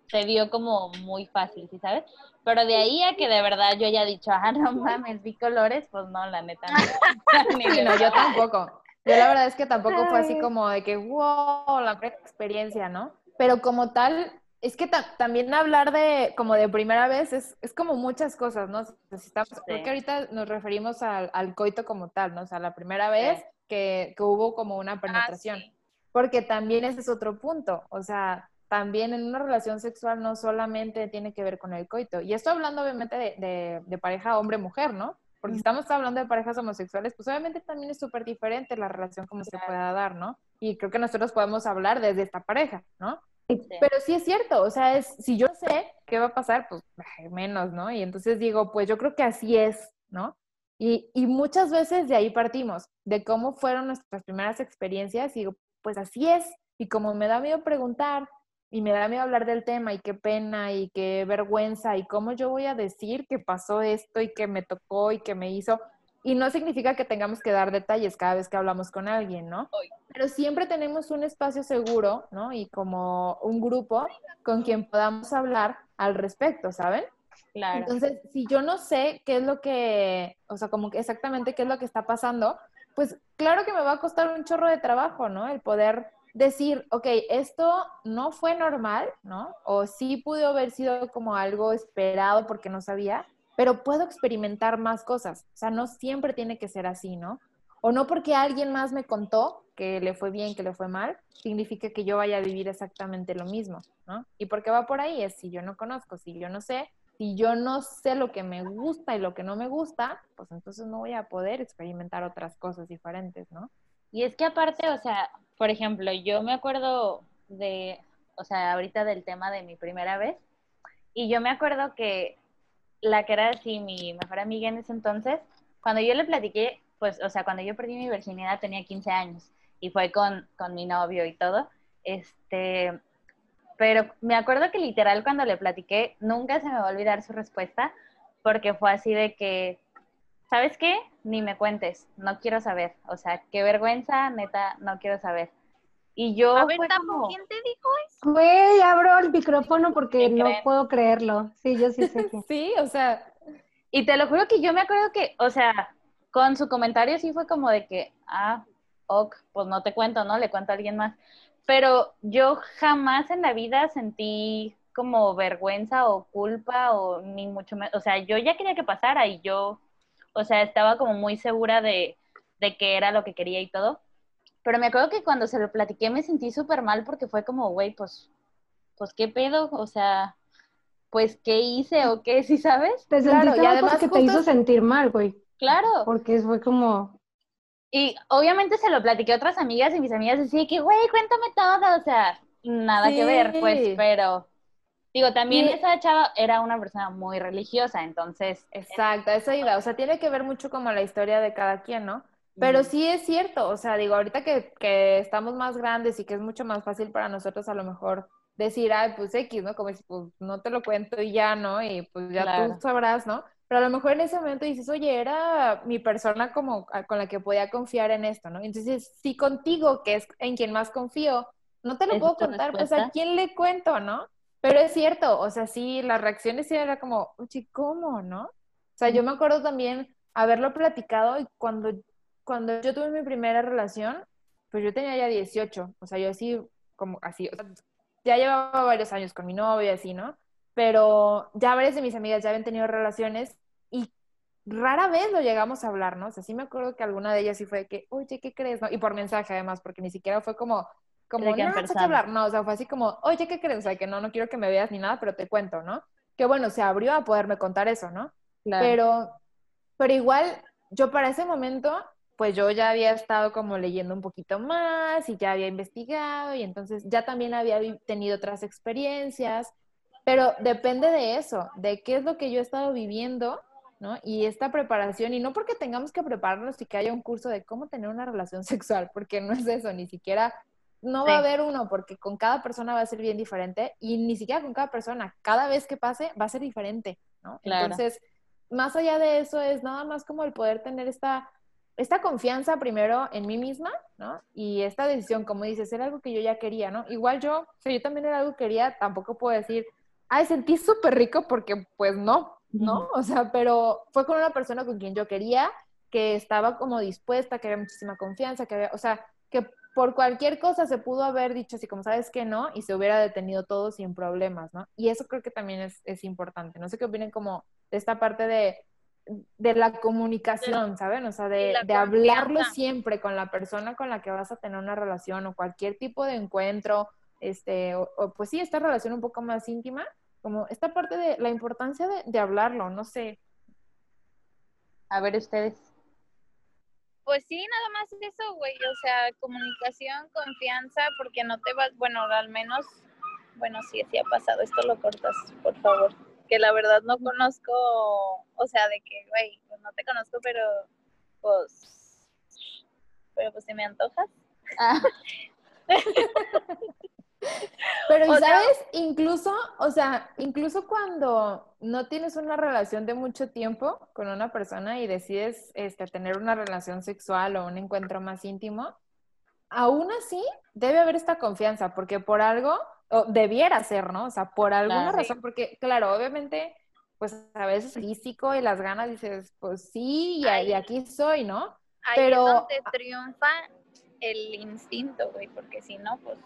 se dio como muy fácil, ¿sí sabes? Pero de ahí a que de verdad yo haya dicho, ah, no mames, vi colores, pues no, la neta no. Sí, no, yo tampoco. Yo la verdad es que tampoco fue así como de que, wow, la experiencia, ¿no? Pero como tal, es que ta- también hablar de como de primera vez es, es como muchas cosas, ¿no? Necesitamos, creo que ahorita nos referimos al, al coito como tal, ¿no? O sea, la primera vez Sí. que, que hubo como una Ah, penetración. sí. Porque también ese es otro punto. O sea, también en una relación sexual no solamente tiene que ver con el coito. Y esto hablando obviamente de, de- de pareja hombre-mujer, ¿no? Porque si estamos hablando de parejas homosexuales, pues obviamente también es súper diferente la relación como se pueda dar, ¿no? Y creo que nosotros podemos hablar desde esta pareja, ¿no? Sí. Pero sí es cierto, o sea, es, si yo sé qué va a pasar, pues menos, ¿no? Y entonces digo, pues yo creo que así es, ¿no? Y, y muchas veces de ahí partimos, de cómo fueron nuestras primeras experiencias, y digo, pues así es. Y como me da miedo preguntar, y me da miedo hablar del tema, y qué pena, y qué vergüenza, y cómo yo voy a decir que pasó esto, y que me tocó, y que me hizo. Y no significa que tengamos que dar detalles cada vez que hablamos con alguien, ¿no? Pero siempre tenemos un espacio seguro, ¿no? Y como un grupo con quien podamos hablar al respecto, ¿saben? Claro. Entonces, si yo no sé qué es lo que, o sea, como que exactamente qué es lo que está pasando, pues claro que me va a costar un chorro de trabajo, ¿no? El poder decir, ok, esto no fue normal, ¿no? O sí pudo haber sido como algo esperado porque no sabía, pero puedo experimentar más cosas. O sea, no siempre tiene que ser así, ¿no? O no porque alguien más me contó que le fue bien, que le fue mal, significa que yo vaya a vivir exactamente lo mismo, ¿no? Y porque va por ahí, es si yo no conozco, si yo no sé, si yo no sé lo que me gusta y lo que no me gusta, pues entonces no voy a poder experimentar otras cosas diferentes, ¿no? Y es que aparte, o sea, por ejemplo, yo me acuerdo de, o sea, ahorita del tema de mi primera vez, y yo me acuerdo que la que era así mi mejor amiga en ese entonces, cuando yo le platiqué, pues, o sea, cuando yo perdí mi virginidad tenía 15 años y fue con, con mi novio y todo, este, pero me acuerdo que literal cuando le platiqué, nunca se me va a olvidar su respuesta, porque fue así de que, ¿sabes qué? Ni me cuentes, no quiero saber. O sea, qué vergüenza, neta, no quiero saber. Y yo A ver, como, ¿quién te dijo eso? Güey, abro el micrófono porque ¿Qué no creen? puedo creerlo. Sí, yo sí sé que. Sí, o sea, y te lo juro que yo me acuerdo que, o sea, con su comentario sí fue como de que, ah, ok, pues no te cuento, ¿no? Le cuento a alguien más. Pero yo jamás en la vida sentí como vergüenza o culpa o ni mucho menos, o sea, yo ya quería que pasara y yo, o sea, estaba como muy segura de, de que era lo que quería y todo. Pero me acuerdo que cuando se lo platiqué me sentí súper mal porque fue como, güey, pues, pues, ¿qué pedo? O sea, pues, ¿qué hice o qué? ¿Sí sabes? Te Claro, sentiste y mal además porque te justo hizo sentir mal, güey. Claro. Porque fue como, Y obviamente se lo platiqué a otras amigas y mis amigas decían que, güey, cuéntame todo, o sea, nada que ver, pues, pero digo, también Y- esa chava era una persona muy religiosa, entonces, Exacto, eso iba. O sea, tiene que ver mucho como la historia de cada quien, ¿no? Pero sí es cierto, o sea, digo, ahorita que, que estamos más grandes y que es mucho más fácil para nosotros a lo mejor decir, ay, pues X, ¿no? Como si, pues no te lo cuento y ya, ¿no? Y pues ya Claro. tú sabrás, ¿no? Pero a lo mejor en ese momento dices, oye, era mi persona como con la que podía confiar en esto, ¿no? Entonces, si contigo, que es en quien más confío, no te lo ¿Esa puedo contar, pues a respuesta? quién le cuento, ¿no? Pero es cierto, o sea, sí, las reacciones sí era como, oye, ¿cómo, no? O sea, yo me acuerdo también haberlo platicado y cuando, cuando yo tuve mi primera relación, pues yo tenía ya 18, o sea, yo así, como así, o sea, ya llevaba varios años con mi novio y así, ¿no? Pero ya varias de mis amigas ya habían tenido relaciones y rara vez lo llegamos a hablar, ¿no? O sea, sí me acuerdo que alguna de ellas sí fue de que, oye, ¿qué crees? ¿no? Y por mensaje además, porque ni siquiera fue como, como, no, saca persona. hablar, no, o sea, fue así como, oye, ¿qué crees? O sea, que no, no quiero que me veas ni nada, pero te cuento, ¿no? Que bueno, se abrió a poderme contar eso, ¿no? claro. Pero, pero igual, yo para ese momento, pues yo ya había estado como leyendo un poquito más y ya había investigado y entonces ya también había tenido otras experiencias, pero depende de eso, de qué es lo que yo he estado viviendo, ¿no? Y esta preparación, y no porque tengamos que prepararnos y que haya un curso de cómo tener una relación sexual, porque no es eso, ni siquiera, no va a haber uno, porque con cada persona va a ser bien diferente y ni siquiera con cada persona, cada vez que pase va a ser diferente, ¿no? Claro. Entonces, más allá de eso es nada más como el poder tener esta, esta confianza primero en mí misma, ¿no? Y esta decisión, como dices, era algo que yo ya quería, ¿no? Igual yo, o sea, yo también era algo que quería, tampoco puedo decir, ay, sentí súper rico porque pues no, ¿no? O sea, pero fue con una persona con quien yo quería, que estaba como dispuesta, que había muchísima confianza, que había, o sea, que por cualquier cosa se pudo haber dicho así como sabes que no y se hubiera detenido todo sin problemas, ¿no? Y eso creo que también es, es importante. No sé qué opinen como de esta parte de, de la comunicación, ¿saben? O sea, de, la de hablarlo siempre con la persona con la que vas a tener una relación o cualquier tipo de encuentro, este, o, o, pues sí, esta relación un poco más íntima, como esta parte de la importancia de, de hablarlo, no sé. A ver ustedes. Pues sí, nada más eso, güey. O sea, comunicación, confianza, porque no te vas, bueno, al menos, bueno, sí, sí ha pasado. Esto lo cortas, por favor. Que la verdad no conozco, o sea, de que, güey, pues no te conozco, pero pues, pero pues si me antojas. Ah, Pero, ¿y O sea- sabes? Incluso, o sea, incluso cuando no tienes una relación de mucho tiempo con una persona y decides este, tener una relación sexual o un encuentro más íntimo, aún así debe haber esta confianza, porque por algo, o debiera ser, ¿no? O sea, por alguna Claro. razón, porque, claro, obviamente, pues a veces físico y las ganas dices, pues sí, y, aquí soy, ¿no? Ahí Pero- es donde triunfa el instinto, güey, porque si no, pues,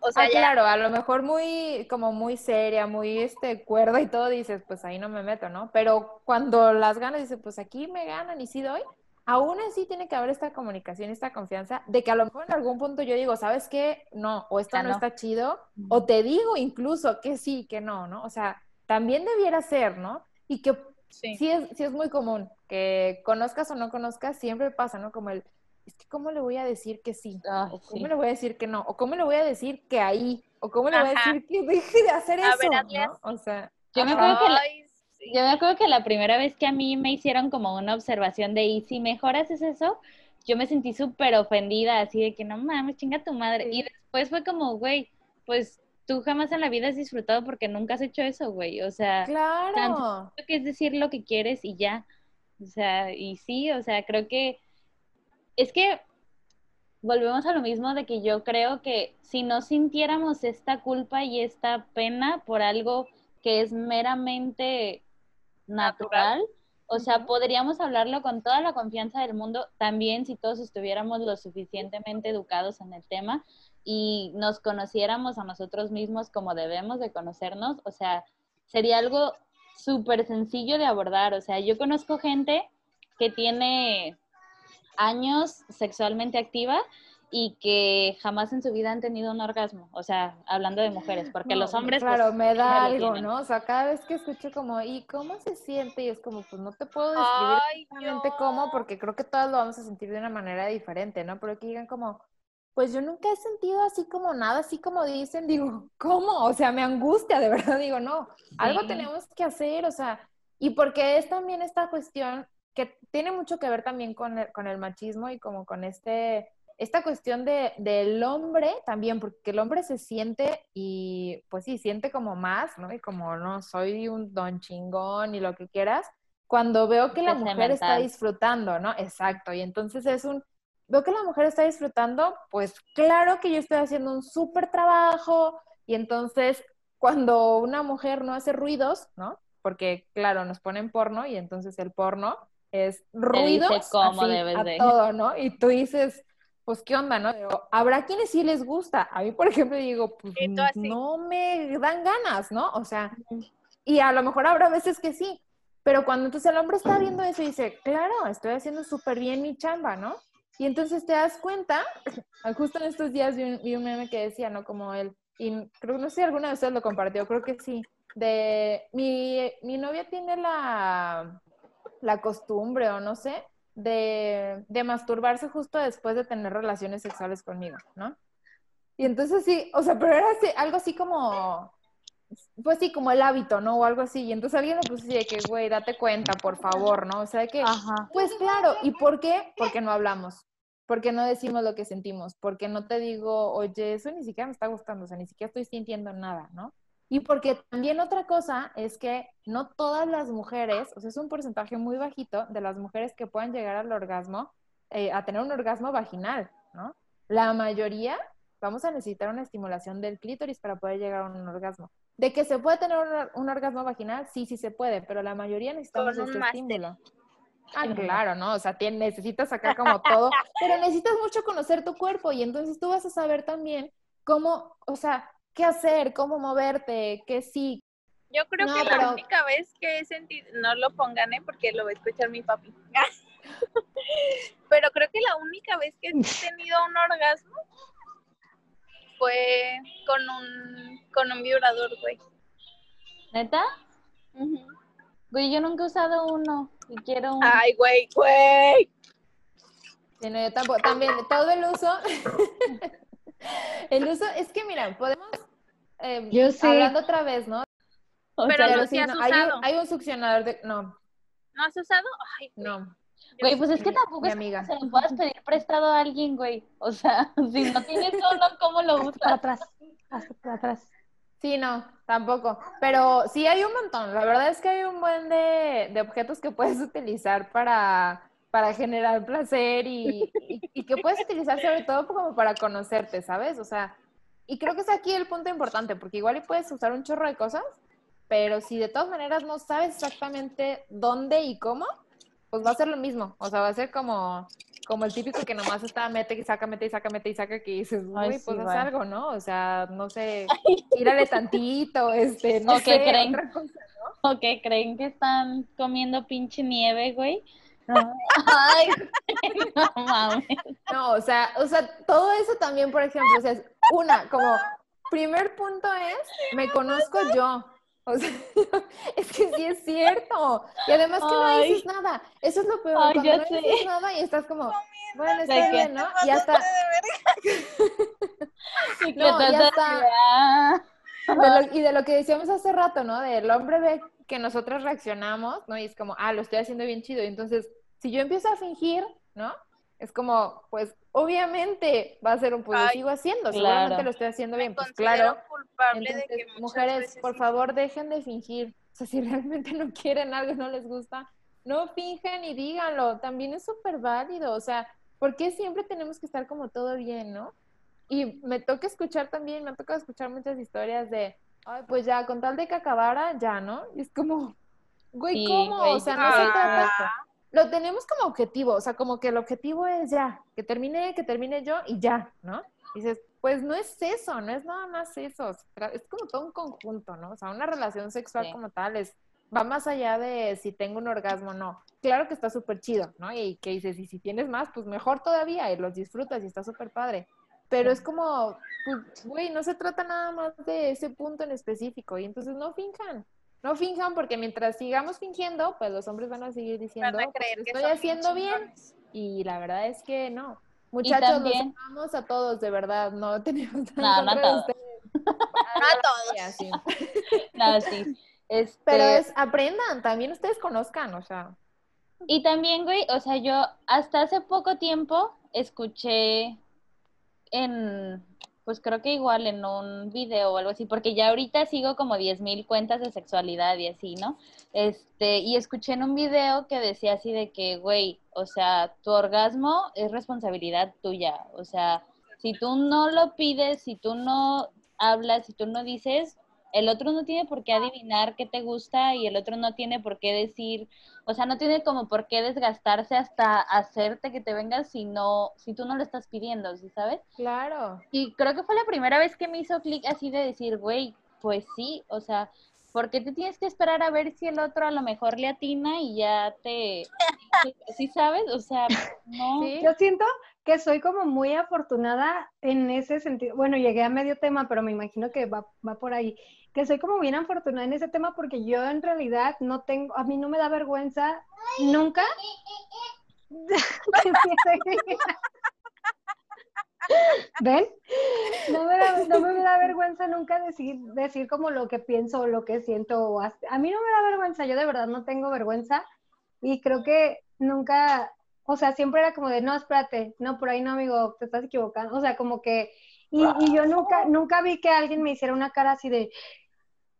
o sea, ah, ya, claro, a lo mejor muy, como muy seria, muy este, cuerda y todo, dices, pues ahí no me meto, ¿no? Pero cuando las ganas, dices, pues aquí me ganan y sí doy, aún así tiene que haber esta comunicación, esta confianza, de que a lo mejor en algún punto yo digo, ¿sabes qué? No, o esto no, no. está chido, o te digo incluso que sí, que no, ¿no? O sea, también debiera ser, ¿no? Y que sí. sí es, sí es muy común, que conozcas o no conozcas, siempre pasa, ¿no? Como el, es que ¿cómo le voy a decir que sí? Ay, o cómo sí. le voy a decir que no, o cómo le voy a decir que ahí, o cómo le voy a decir que deje de hacer A eso, ver, hazle ¿no? O sea, Yo me acuerdo que la-. Yo me acuerdo que la primera vez que a mí me hicieron como una observación de, y si mejor haces eso, yo me sentí súper ofendida, así de que no mames, chinga tu madre. Y después fue como, güey, pues tú jamás en la vida has disfrutado porque nunca has hecho eso, güey. O sea, claro, creo que es decir lo que quieres y ya. O sea, y sí, o sea, creo que es que volvemos a lo mismo de que yo creo que si no sintiéramos esta culpa y esta pena por algo que es meramente natural, O sea, podríamos hablarlo con toda la confianza del mundo, también si todos estuviéramos lo suficientemente educados en el tema y nos conociéramos a nosotros mismos como debemos de conocernos. O sea, sería algo súper sencillo de abordar. O sea, yo conozco gente que tiene años sexualmente activa y que jamás en su vida han tenido un orgasmo, o sea, hablando de mujeres, porque los hombres... Claro, pues, me da algo. ¿no? O sea, cada vez que escucho como, ¿y cómo se siente? Y es como, pues no te puedo describir Ay, exactamente yo- cómo, porque creo que todos lo vamos a sentir de una manera diferente, ¿no? Pero que digan como, pues yo nunca he sentido así como nada, así como dicen, digo, ¿cómo? O sea, me angustia, de verdad, digo, no, algo tenemos que hacer, o sea, y porque es también esta cuestión que tiene mucho que ver también con el, con el machismo y como con este, esta cuestión de, del hombre también, porque el hombre se siente y pues sí, siente como más, ¿no? Y como no, soy un don chingón y lo que quieras, cuando veo que la mujer está disfrutando, ¿no? Exacto, y entonces es un, veo que la mujer está disfrutando, pues claro que yo estoy haciendo un súper trabajo y entonces cuando una mujer no hace ruidos, ¿no? Porque claro, nos ponen porno y entonces el porno es ruidos así, a de. todo, ¿no? Y tú dices, pues qué onda, ¿no? Digo, Habrá quienes sí les gusta. A mí, por ejemplo, digo, pues no me dan ganas, ¿no? O sea, y a lo mejor habrá veces que sí, pero cuando entonces el hombre está viendo eso y dice, claro, estoy haciendo súper bien mi chamba, ¿no? Y entonces te das cuenta, justo en estos días vi un, vi un meme que decía, ¿no? Como él, y creo, no sé si alguna de ustedes lo compartió, creo que sí, de mi, mi novia tiene la, la costumbre o no sé, de, de masturbarse justo después de tener relaciones sexuales conmigo, ¿no? Y entonces sí, o sea, pero era así- algo así como, pues sí, como el hábito, ¿no? O algo así. Y entonces alguien le puso así de que, güey, date cuenta, por favor, ¿no? O sea, de que, Ajá. pues claro, ¿y por qué? Porque no hablamos, porque no decimos lo que sentimos, porque no te digo, oye, eso ni siquiera me está gustando, o sea, ni siquiera estoy sintiendo nada, ¿no? Y porque también otra cosa es que no todas las mujeres, o sea, es un porcentaje muy bajito de las mujeres que puedan llegar al orgasmo, eh, a tener un orgasmo vaginal, ¿no? La mayoría vamos a necesitar una estimulación del clítoris para poder llegar a un orgasmo. ¿De que se puede tener un, or- un orgasmo vaginal? Sí, sí se puede, pero la mayoría necesitamos Con un este estímulo. Ah, claro, ¿no? O sea, tien- necesitas sacar como todo, pero necesitas mucho conocer tu cuerpo y entonces tú vas a saber también cómo, o sea, qué hacer, cómo moverte, qué sí. Yo creo No, que la única vez que he sentido, no lo pongan, ¿eh? Porque lo va a escuchar mi papi. Pero creo que la única vez que he tenido un orgasmo fue con un, con un vibrador, güey. ¿Neta? Güey, yo nunca he usado uno y quiero uno. Ay, güey, güey. Sí, no, yo tampoco, también todo el uso, el uso, es que mira, podemos, eh, Yo sí. hablando otra vez, ¿no? O pero sea, no sí, has hay, un, usado. hay un succionador de, no, ¿No has usado? Ay, güey. no. Güey, pues es que Mi- tampoco mi es amiga. que se lo puedas pedir prestado a alguien, güey. O sea, si no tienes uno, ¿cómo lo Hasta para usas? atrás. Hasta para atrás. Sí, no, tampoco. Pero sí hay un montón. La verdad es que hay un buen de, de objetos que puedes utilizar para, para generar placer y, y- y que puedes utilizar sobre todo como para conocerte, ¿sabes? O sea, y creo que es aquí el punto importante, porque igual y puedes usar un chorro de cosas, pero si de todas maneras no sabes exactamente dónde y cómo, pues va a ser lo mismo. O sea, va a ser como, como el típico que nomás está mete y saca, mete y saca, mete y saca, que dices, Ay, güey, sí, pues haz algo, ¿no? O sea, no sé, tírale tantito, este, no O que sé, creen- otra cosa. O que creen que están comiendo pinche nieve, güey. Ay, no mames. No, o sea, o sea, todo eso también, por ejemplo, o sea, es una, como, primer punto es, me conozco yo. O sea, es que sí es cierto. Y además que no Ay. dices nada. Eso es lo peor. Ay, cuando no sé. dices nada y estás como, bueno, está que- bien, ¿no? Y hasta Y que No, está. ah. de lo- y de lo que decíamos hace rato, ¿no? Del hombre ve que nosotros reaccionamos, ¿no? Y es como, ah, lo estoy haciendo bien chido. Y entonces, si yo empiezo a fingir, ¿no? Es como, pues, obviamente va a ser un, pues lo Ay, sigo haciendo, claro. seguramente lo estoy haciendo bien, Me pues claro. culpable Entonces, de que muchas mujeres, por favor, dejen de fingir. O sea, si realmente no quieren algo, no les gusta, no finjan y díganlo. También es súper válido. O sea, ¿por qué siempre tenemos que estar como todo bien, no? Y me toca escuchar también, me ha tocado escuchar muchas historias de, ay, pues ya, con tal de que acabara, ya, ¿no? Y es como, Güey, ¿cómo? güey, o sea, no se que trata... Lo tenemos como objetivo, o sea, como que el objetivo es ya, que termine, que termine yo y ya, ¿no? dices, pues no es eso, no es nada más eso, es como todo un conjunto, ¿no? O sea, una relación sexual Sí. como tal es, va más allá de si tengo un orgasmo o no. Claro que está súper chido, ¿no? Y que dices, y si tienes más, pues mejor todavía, y los disfrutas y está súper padre. Pero es como, pues, güey, no se trata nada más de ese punto en específico, y entonces no finjan. No finjan porque mientras sigamos fingiendo, pues los hombres van a seguir diciendo, a pues, estoy haciendo bien. Y la verdad es que no. Muchachos, también- los amamos a todos, de verdad. No tenemos No, nada en no a todos. No a todos. Y así. No, sí. Este, Pero es, aprendan, también ustedes conozcan, o sea. Y también, güey, o sea, yo hasta hace poco tiempo escuché en, pues creo que igual en un video o algo así, porque ya ahorita sigo como 10.000 cuentas de sexualidad y así, ¿no? Este, y escuché en un video que decía así de que, güey, o sea, tu orgasmo es responsabilidad tuya, o sea, si tú no lo pides, si tú no hablas, si tú no dices, el otro no tiene por qué adivinar qué te gusta y el otro no tiene por qué decir, o sea, no tiene como por qué desgastarse hasta hacerte que te vengas si no, si tú no lo estás pidiendo, ¿sí sabes? Claro. Y creo que fue la primera vez que me hizo clic así de decir, güey, pues sí, o sea, ¿por qué te tienes que esperar a ver si el otro a lo mejor le atina y ya te, ¿sí sabes? O sea, no. Sí. Yo siento que soy como muy afortunada en ese sentido. Bueno, llegué a medio tema, pero me imagino que va, va por ahí. Que soy como bien afortunada en ese tema porque yo en realidad no tengo, a mí no me da vergüenza nunca. ¿Ven? No me, da, vergüenza nunca decir, decir como lo que pienso o lo que siento. A mí no me da vergüenza, yo de verdad no tengo vergüenza y creo que nunca, o sea, siempre era como de, no, espérate, no, por ahí no, amigo, te estás equivocando. O sea, como que, y, y yo nunca, nunca vi que alguien me hiciera una cara así de,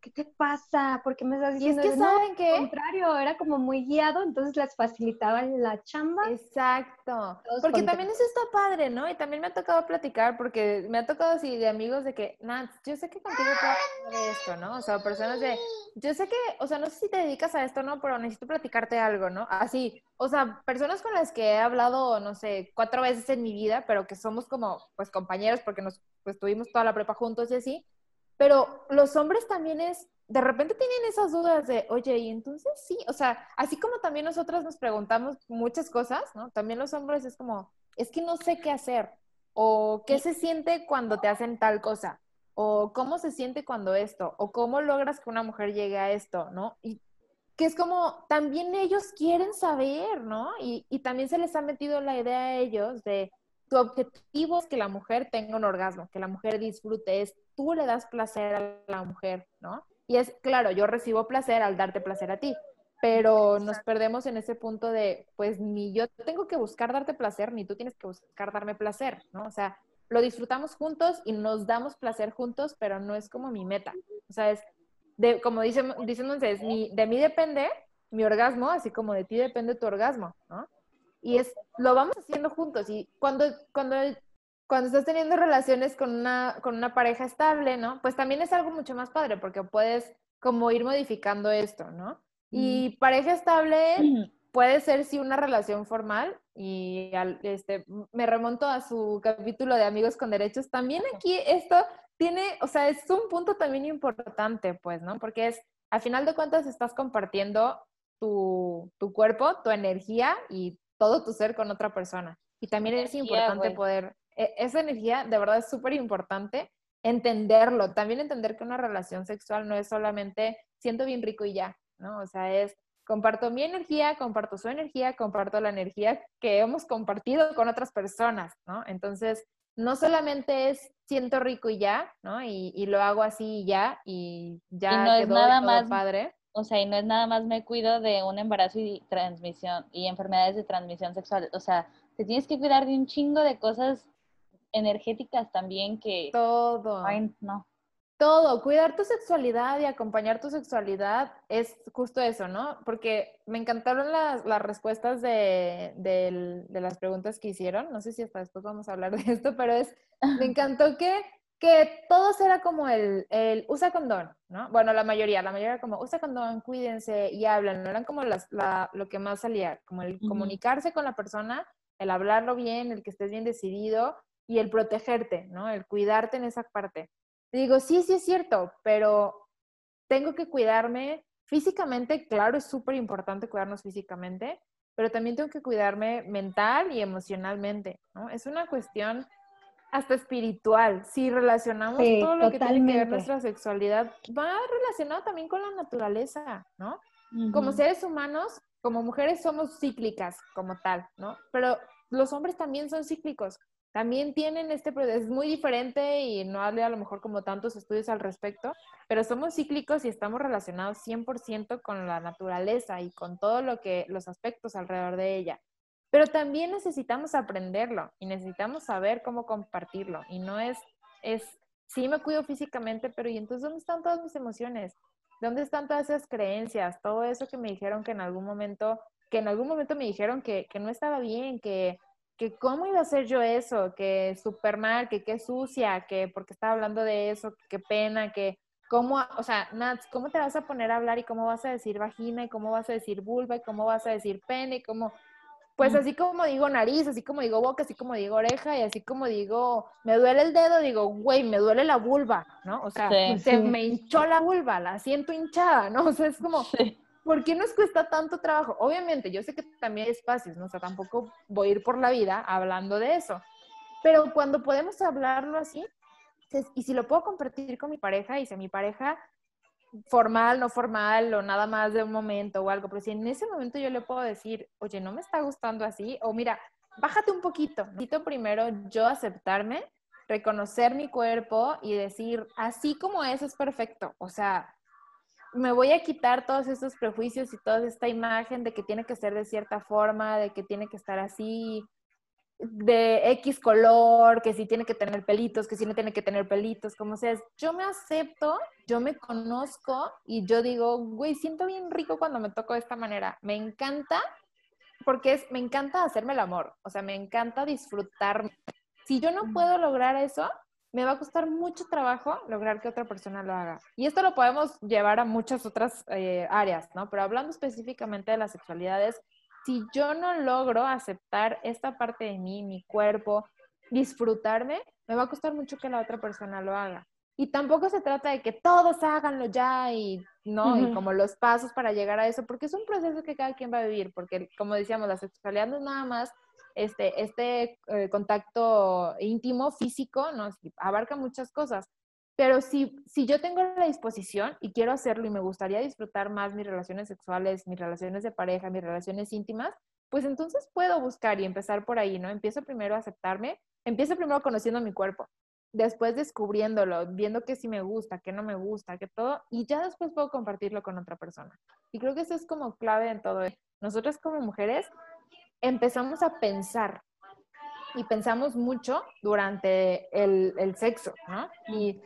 ¿qué te pasa? ¿Por qué me estás Y es diciendo que eso?". No, saben al que contrario, era como muy guiado, entonces les facilitaba la chamba. Exacto. Todos Porque también eso está padre, ¿no? Y también me ha tocado platicar, porque me ha tocado así de amigos de que, Nats, yo sé que contigo puedo de esto, ¿no? O sea, personas de, yo sé que, o sea, no sé si te dedicas a esto, ¿no? Pero necesito platicarte algo, ¿no? Así, o sea, personas con las que he hablado, no sé, cuatro veces en mi vida, pero que somos como, pues, compañeros, porque nos, pues, tuvimos toda la prepa juntos y así. Pero los hombres también es, de repente tienen esas dudas de, oye, y entonces sí, o sea, así como también nosotros nos preguntamos muchas cosas, ¿no? También los hombres es como, es que no sé qué hacer, o qué se siente cuando te hacen tal cosa, o cómo se siente cuando esto, o cómo logras que una mujer llegue a esto, ¿no? Y que es como, también ellos quieren saber, ¿no? Y, y también se les ha metido la idea a ellos de, tu objetivo es que la mujer tenga un orgasmo, que la mujer disfrute, es tú le das placer a la mujer, ¿no? Y es, claro, yo recibo placer al darte placer a ti, pero nos perdemos en ese punto de, pues ni yo tengo que buscar darte placer, ni tú tienes que buscar darme placer, ¿no? O sea, lo disfrutamos juntos y nos damos placer juntos, pero no es como mi meta. O sea, es, de, como dicen, dicen entonces, mi, de mí depende mi orgasmo, así como de ti depende tu orgasmo, ¿no? Y es, lo vamos haciendo juntos. Y cuando, cuando, cuando estás teniendo relaciones con una, con una pareja estable, ¿no? Pues también es algo mucho más padre, porque puedes como ir modificando esto, ¿no? Y pareja estable puede ser sí una relación formal y al- este, me remonto a su capítulo de amigos con derechos. También aquí esto tiene, o sea, es un punto también importante, pues, ¿no? Porque es, al final de cuentas, estás compartiendo tu, tu cuerpo, tu energía y todo tu ser con otra persona. Y también es importante poder, e- esa energía de verdad es súper importante entenderlo, también entender que una relación sexual no es solamente siento bien rico y ya, ¿no? O sea, es comparto mi energía, comparto su energía, comparto la energía que hemos compartido con otras personas, ¿no? Entonces, no solamente es siento rico y ya, ¿no? Y, y lo hago así y ya, y ya Y no es quedó nada todo más- padre. O sea, y no es nada más me cuido de un embarazo y transmisión y enfermedades de transmisión sexual. O sea, te tienes que cuidar de un chingo de cosas energéticas también que... Todo. Ay, no. Todo, cuidar tu sexualidad y acompañar tu sexualidad es justo eso, ¿no? Porque me encantaron las, las respuestas de, del- de las preguntas que hicieron. No sé si hasta después vamos a hablar de esto, pero es, me encantó que, que todos era como el, el usa condón, ¿no? Bueno, la mayoría, la mayoría era como usa condón, cuídense y hablan, no eran como las, la, lo que más salía, como el comunicarse con la persona, el hablarlo bien, el que estés bien decidido y el protegerte, ¿no? El cuidarte en esa parte. Y digo, sí, sí es cierto, pero tengo que cuidarme físicamente, claro, es súper importante cuidarnos físicamente, pero también tengo que cuidarme mental y emocionalmente, ¿no? Es una cuestión hasta espiritual. Si relacionamos Sí, todo lo que tiene que ver nuestra sexualidad, va relacionado también con la naturaleza, ¿no? Como seres humanos, como mujeres somos cíclicas como tal, ¿no? Pero los hombres también son cíclicos. También tienen este, es muy diferente y no hay a lo mejor como tantos estudios al respecto, pero somos cíclicos y estamos relacionados 100% con la naturaleza y con todo lo que, los aspectos alrededor de ella. Pero también necesitamos aprenderlo y necesitamos saber cómo compartirlo. Y no es, es, sí me cuido físicamente, pero ¿y entonces dónde están todas mis emociones? ¿Dónde están todas esas creencias? Todo eso que me dijeron que en algún momento, que en algún momento me dijeron que, que no estaba bien, que, que cómo iba a hacer yo eso, que súper mal, que qué sucia, que porque estaba hablando de eso, que qué pena, que cómo, o sea, Nats, ¿cómo te vas a poner a hablar y cómo vas a decir vagina y cómo vas a decir vulva y cómo vas a decir pene y cómo, pues así como digo nariz, así como digo boca, así como digo oreja y así como digo, me duele el dedo, digo, güey, me duele la vulva, ¿no? O sea, Sí. se Sí. me hinchó la vulva, la siento hinchada, ¿no? O sea, es como, Sí. ¿por qué nos cuesta tanto trabajo? Obviamente, yo sé que también hay espacios, ¿no? O sea, tampoco voy a ir por la vida hablando de eso. Pero cuando podemos hablarlo así, y si lo puedo compartir con mi pareja, y si a mi pareja formal, no formal, o nada más de un momento o algo, pero si en ese momento yo le puedo decir, oye, no me está gustando así, o mira, bájate un poquito. Necesito primero yo aceptarme, reconocer mi cuerpo y decir, así como es, es perfecto. O sea, me voy a quitar todos estos prejuicios y toda esta imagen de que tiene que ser de cierta forma, de que tiene que estar así, de X color, que si tiene que tener pelitos, que si no tiene que tener pelitos, como sea. Yo me acepto, yo me conozco y yo digo, güey, siento bien rico cuando me toco de esta manera. Me encanta porque es, me encanta hacerme el amor, o sea, me encanta disfrutar. Si yo no puedo lograr eso, me va a costar mucho trabajo lograr que otra persona lo haga. Y esto lo podemos llevar a muchas otras eh, áreas, ¿no? Pero hablando específicamente de las sexualidades, si yo no logro aceptar esta parte de mí, mi cuerpo, disfrutarme, me va a costar mucho que la otra persona lo haga. Y tampoco se trata de que todos háganlo ya y no, y como los pasos para llegar a eso, porque es un proceso que cada quien va a vivir, porque como decíamos, la sexualidad no es nada más este, este eh, contacto íntimo, físico, abarca muchas cosas. Pero si, si yo tengo la disposición y quiero hacerlo y me gustaría disfrutar más mis relaciones sexuales, mis relaciones de pareja, mis relaciones íntimas, pues entonces puedo buscar y empezar por ahí, ¿no? Empiezo primero a aceptarme, empiezo primero conociendo mi cuerpo, después descubriéndolo, viendo que sí me gusta, que no me gusta, que todo, y ya después puedo compartirlo con otra persona. Y creo que eso es como clave en todo. Nosotras como mujeres empezamos a pensar y pensamos mucho durante el, el sexo, ¿no? Y,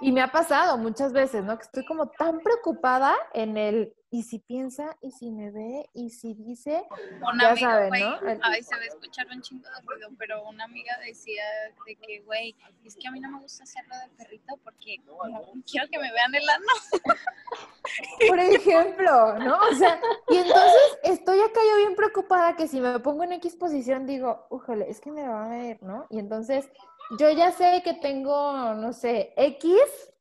y me ha pasado muchas veces, ¿no? Que estoy como tan preocupada en el, ¿y si piensa? ¿Y si me ve? ¿Y si dice? Una Ya amiga, saben, güey, ¿no? El- ay, se va a escuchar un chingo de ruido, pero una amiga decía de que, güey, es que a mí no me gusta hacerlo de perrito porque no quiero que me vean el ano. Por ejemplo, ¿no? O sea, y entonces estoy acá yo bien preocupada que si me pongo en X posición digo, újale, es que me va a ver, ¿no? Y entonces yo ya sé que tengo, no sé, X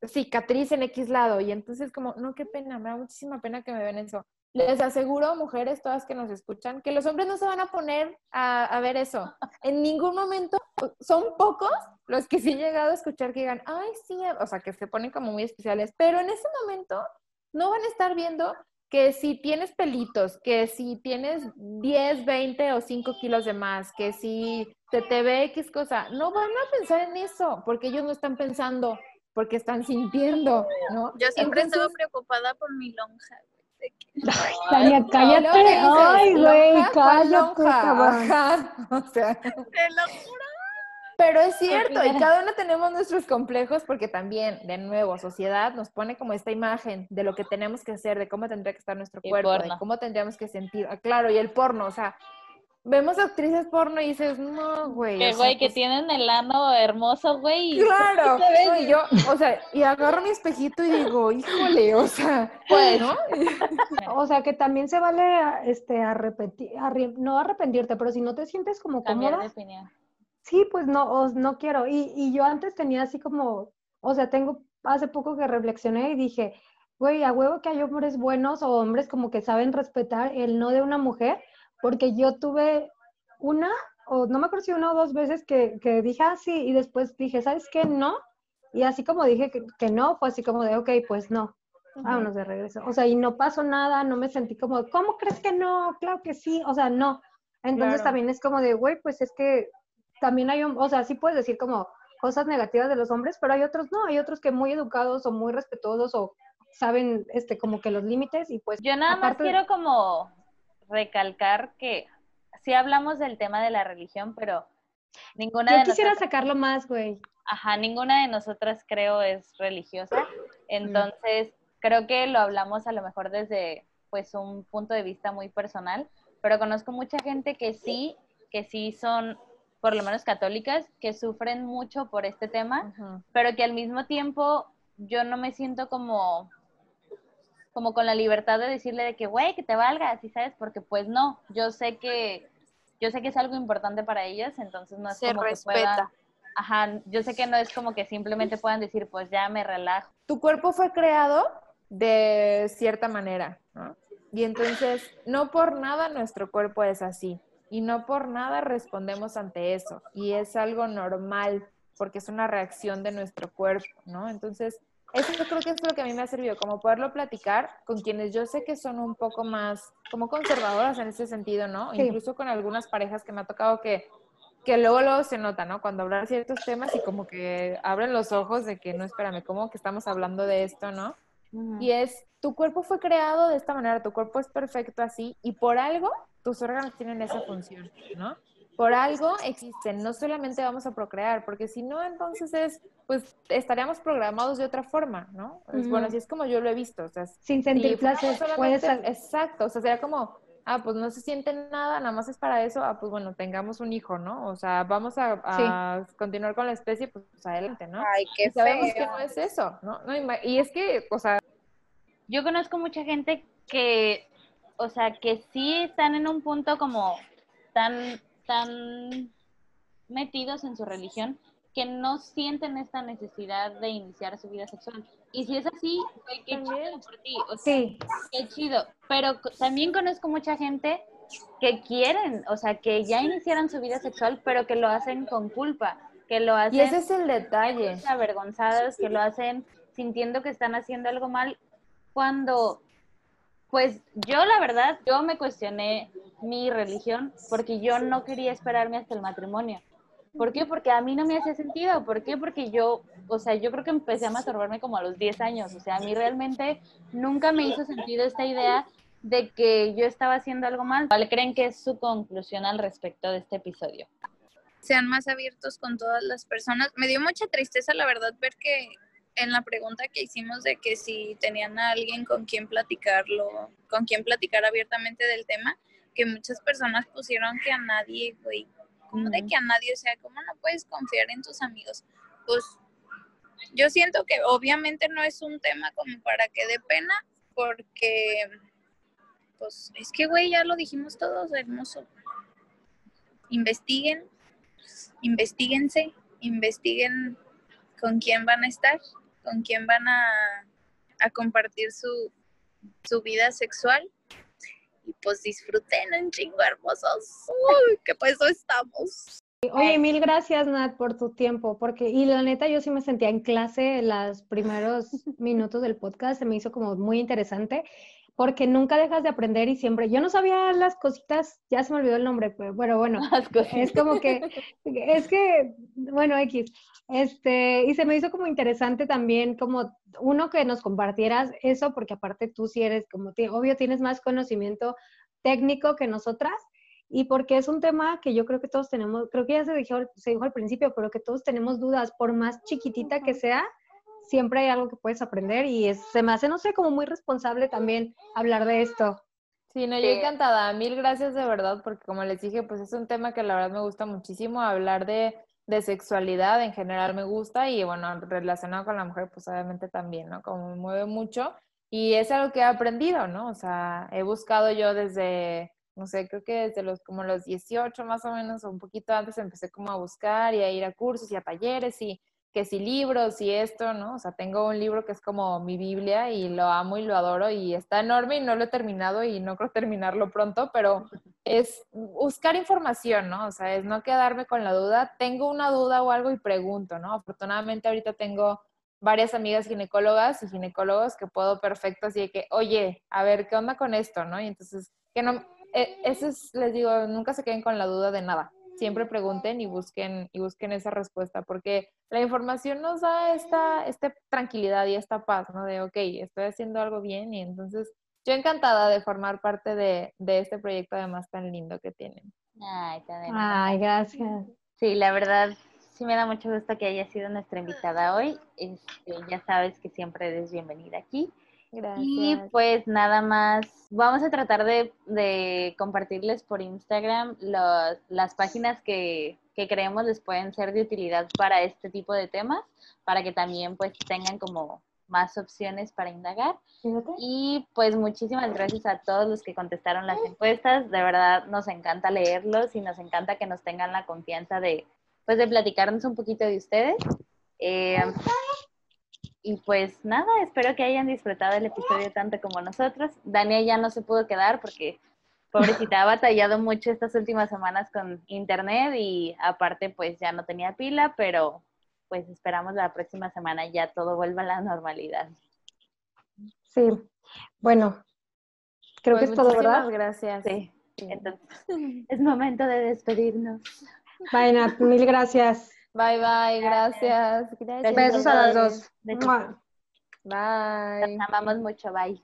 cicatriz en X lado y entonces como, no, qué pena, me da muchísima pena que me ven eso. Les aseguro, mujeres todas que nos escuchan, que los hombres no se van a poner a, a ver eso. En ningún momento, son pocos los que sí he llegado a escuchar que digan, ay, sí, o sea, que se ponen como muy especiales, pero en ese momento no van a estar viendo que si tienes pelitos, que si tienes 10, 20 o 5 kilos de más, que si se te ve X cosa, no van a pensar en eso, porque ellos no están pensando, porque están sintiendo, ¿no? Yo siempre Entonces, estaba preocupada por mi lonja, Tania, cállate. Ay, güey, "Lonja, ¿cuál cállate, lonja?" o sea, Te lo juro. Pero es cierto, y cada uno tenemos nuestros complejos porque también, de nuevo, sociedad nos pone como esta imagen de lo que tenemos que hacer, de cómo tendría que estar nuestro cuerpo, de cómo tendríamos que sentir. Ah, Claro, y el porno, o sea, vemos actrices porno y dices, no, güey. Que güey, que pues, tienen el ano hermoso, güey. Claro, y yo, o sea, y agarro mi espejito y digo, híjole, o sea, Pues, ¿no? O sea, que también se vale a- este, arrepentir, no arrepentirte, pero si no te sientes como cambiar de cómoda, opinión. Sí, pues no, no quiero. Y, y yo antes tenía así como, o sea, tengo hace poco que reflexioné y dije, güey, a huevo que hay hombres buenos o hombres como que saben respetar el no de una mujer, porque yo tuve una, o no me acuerdo si una o dos veces que, que dije, ah, sí, y después dije, ¿sabes qué? No. Y así como dije que, que no, fue así como de, ok, pues no. Vámonos de regreso. O sea, y no pasó nada, no me sentí como, ¿cómo crees que no? Claro que sí, o sea, no. Entonces Claro. también es como de, güey, pues es que también hay, un, o sea, sí puedes decir como cosas negativas de los hombres, pero hay otros no, hay otros que muy educados o muy respetuosos o saben, este, como que los límites y pues Yo nada más quiero como recalcar que sí hablamos del tema de la religión, pero ninguna yo de quisiera nosotras, sacarlo más, güey. ajá, ninguna de nosotras creo es religiosa. Entonces, creo que lo hablamos a lo mejor desde pues un punto de vista muy personal, pero conozco mucha gente que sí, que sí son por lo menos católicas, que sufren mucho por este tema pero que al mismo tiempo yo no me siento como como con la libertad de decirle de que güey que te valga así sabes porque pues no yo sé que yo sé que es algo importante para ellas entonces no es Se como que respeta. puedan ajá yo sé que no es como que simplemente puedan decir pues ya me relajo tu cuerpo fue creado de cierta manera, ¿no? Y entonces, no por nada nuestro cuerpo es así. Y no por nada respondemos ante eso. Y es algo normal, porque es una reacción de nuestro cuerpo, ¿no? Entonces, eso yo creo que es lo que a mí me ha servido, como poderlo platicar con quienes yo sé que son un poco más, como conservadoras en ese sentido, ¿no? Sí. Incluso con algunas parejas que me ha tocado que, que luego, luego se nota, ¿no? Cuando hablan ciertos temas y como que abren los ojos de que, no, espérame, ¿cómo que estamos hablando de esto, no? Y es, tu cuerpo fue creado de esta manera, tu cuerpo es perfecto así y por algo tus órganos tienen esa función, ¿no? Por algo existen, no solamente vamos a procrear, porque si no, entonces es, pues estaríamos programados de otra forma, ¿no? Bueno, así es como yo lo he visto, o sea, Sin sentir placer, puedes Exacto, o sea, sería como, ah, pues no se siente nada, nada más es para eso, ah, pues bueno, tengamos un hijo, ¿no? O sea, vamos a, a continuar con la especie, pues adelante, ¿no? Ay, qué Y sabemos que no es eso, ¿no? No, Y es que, o sea, yo conozco mucha gente que, o sea, que sí están en un punto como tan, tan metidos en su religión que no sienten esta necesidad de iniciar su vida sexual. Y si es así, qué chido por ti. O sea, Sí, qué chido. Pero también conozco mucha gente que quieren, o sea, que ya iniciaron su vida sexual, pero que lo hacen con culpa, que lo hacen y ese es el detalle. avergonzadas, que lo hacen sintiendo que están haciendo algo mal, cuando, pues yo la verdad, yo me cuestioné mi religión porque yo no quería esperarme hasta el matrimonio. ¿Por qué? Porque a mí no me hacía sentido. ¿Por qué? Porque yo, o sea, yo creo que empecé a masturbarme como a los 10 años. O sea, a mí realmente nunca me hizo sentido esta idea de que yo estaba haciendo algo mal. ¿Cuál creen que es su conclusión al respecto de este episodio? sean más abiertos con todas las personas. Me dio mucha tristeza, la verdad, ver que en la pregunta que hicimos de que si tenían a alguien con quien platicarlo, con quien platicar abiertamente del tema, que muchas personas pusieron que a nadie, güey, como de que a nadie, o sea, ¿cómo no puedes confiar en tus amigos? Pues yo siento que obviamente no es un tema como para que dé pena, porque, pues, es que, güey, ya lo dijimos todos, hermoso. Investiguen, investiguense, investiguen con quién van a estar, con quién van a, compartir su, vida sexual. Y pues disfruten un chingo hermosos. Uy, que pues eso estamos. Oye, mil gracias, Nat, por tu tiempo, porque, y la neta, yo sí me sentía en clase los primeros minutos del podcast, se me hizo como muy interesante, porque nunca dejas de aprender y siempre, yo no sabía las cositas, ya se me olvidó el nombre, pero bueno, bueno, es como que, es que, bueno, X, este, y se me hizo como interesante también, como uno que nos compartieras eso, porque aparte tú sí eres, como, ti- obvio, tienes más conocimiento técnico que nosotras, y porque es un tema que yo creo que todos tenemos, creo que ya se dijo, se dijo al principio, pero que todos tenemos dudas, por más chiquitita que sea, siempre hay algo que puedes aprender y es- se me hace, no sé, como muy responsable también hablar de esto. Sí, no, yo encantada. Mil gracias de verdad, porque como les dije, pues es un tema que la verdad me gusta muchísimo. Hablar de, de sexualidad en general me gusta y bueno, relacionado con la mujer, pues obviamente también, ¿no? Como me mueve mucho. Y es algo que he aprendido, ¿no? O sea, he buscado yo desde, no sé, creo que desde los como los 18 más o menos, o un poquito antes, empecé como a buscar y a ir a cursos y a talleres y que si libros y esto, ¿no? O sea, tengo un libro que es como mi Biblia y lo amo y lo adoro y está enorme y no lo he terminado y no creo terminarlo pronto, pero es buscar información, ¿no? O sea, es no quedarme con la duda. Tengo una duda o algo y pregunto, ¿no? Afortunadamente ahorita tengo varias amigas ginecólogas y ginecólogos que puedo perfecto así de que, oye, a ver, ¿qué onda con esto, no? Y entonces, que no, eh, eso es, les digo, nunca se queden con la duda de nada siempre pregunten y busquen, y busquen esa respuesta, porque la información nos da esta, esta tranquilidad y esta paz, ¿no? De, ok, estoy haciendo algo bien y entonces yo encantada de formar parte de, de este proyecto además tan lindo que tienen. Ay, Ay, gracias. Sí, la verdad, sí me da mucho gusto que haya sido nuestra invitada hoy. Este, ya sabes que siempre eres bienvenida aquí. Y pues nada más, vamos a tratar de, compartirles por Instagram las páginas que, creemos les pueden ser de utilidad para este tipo de temas, para que también pues tengan como más opciones para indagar. Y pues muchísimas gracias a todos los que contestaron las encuestas. De verdad nos encanta leerlos y nos encanta que nos tengan la confianza de pues de platicarnos un poquito de ustedes. Eh, y pues nada, espero que hayan disfrutado el episodio tanto como nosotros. Daniel ya no se pudo quedar porque pobrecita ha batallado mucho estas últimas semanas con internet y aparte pues ya no tenía pila, pero pues esperamos la próxima semana ya todo vuelva a la normalidad. Sí, bueno, creo que es todo, ¿verdad? gracias. Sí, entonces es momento de despedirnos. Vaina, mil gracias. Bye, bye, gracias. Besos a las dos. Bye. Nos amamos mucho, bye.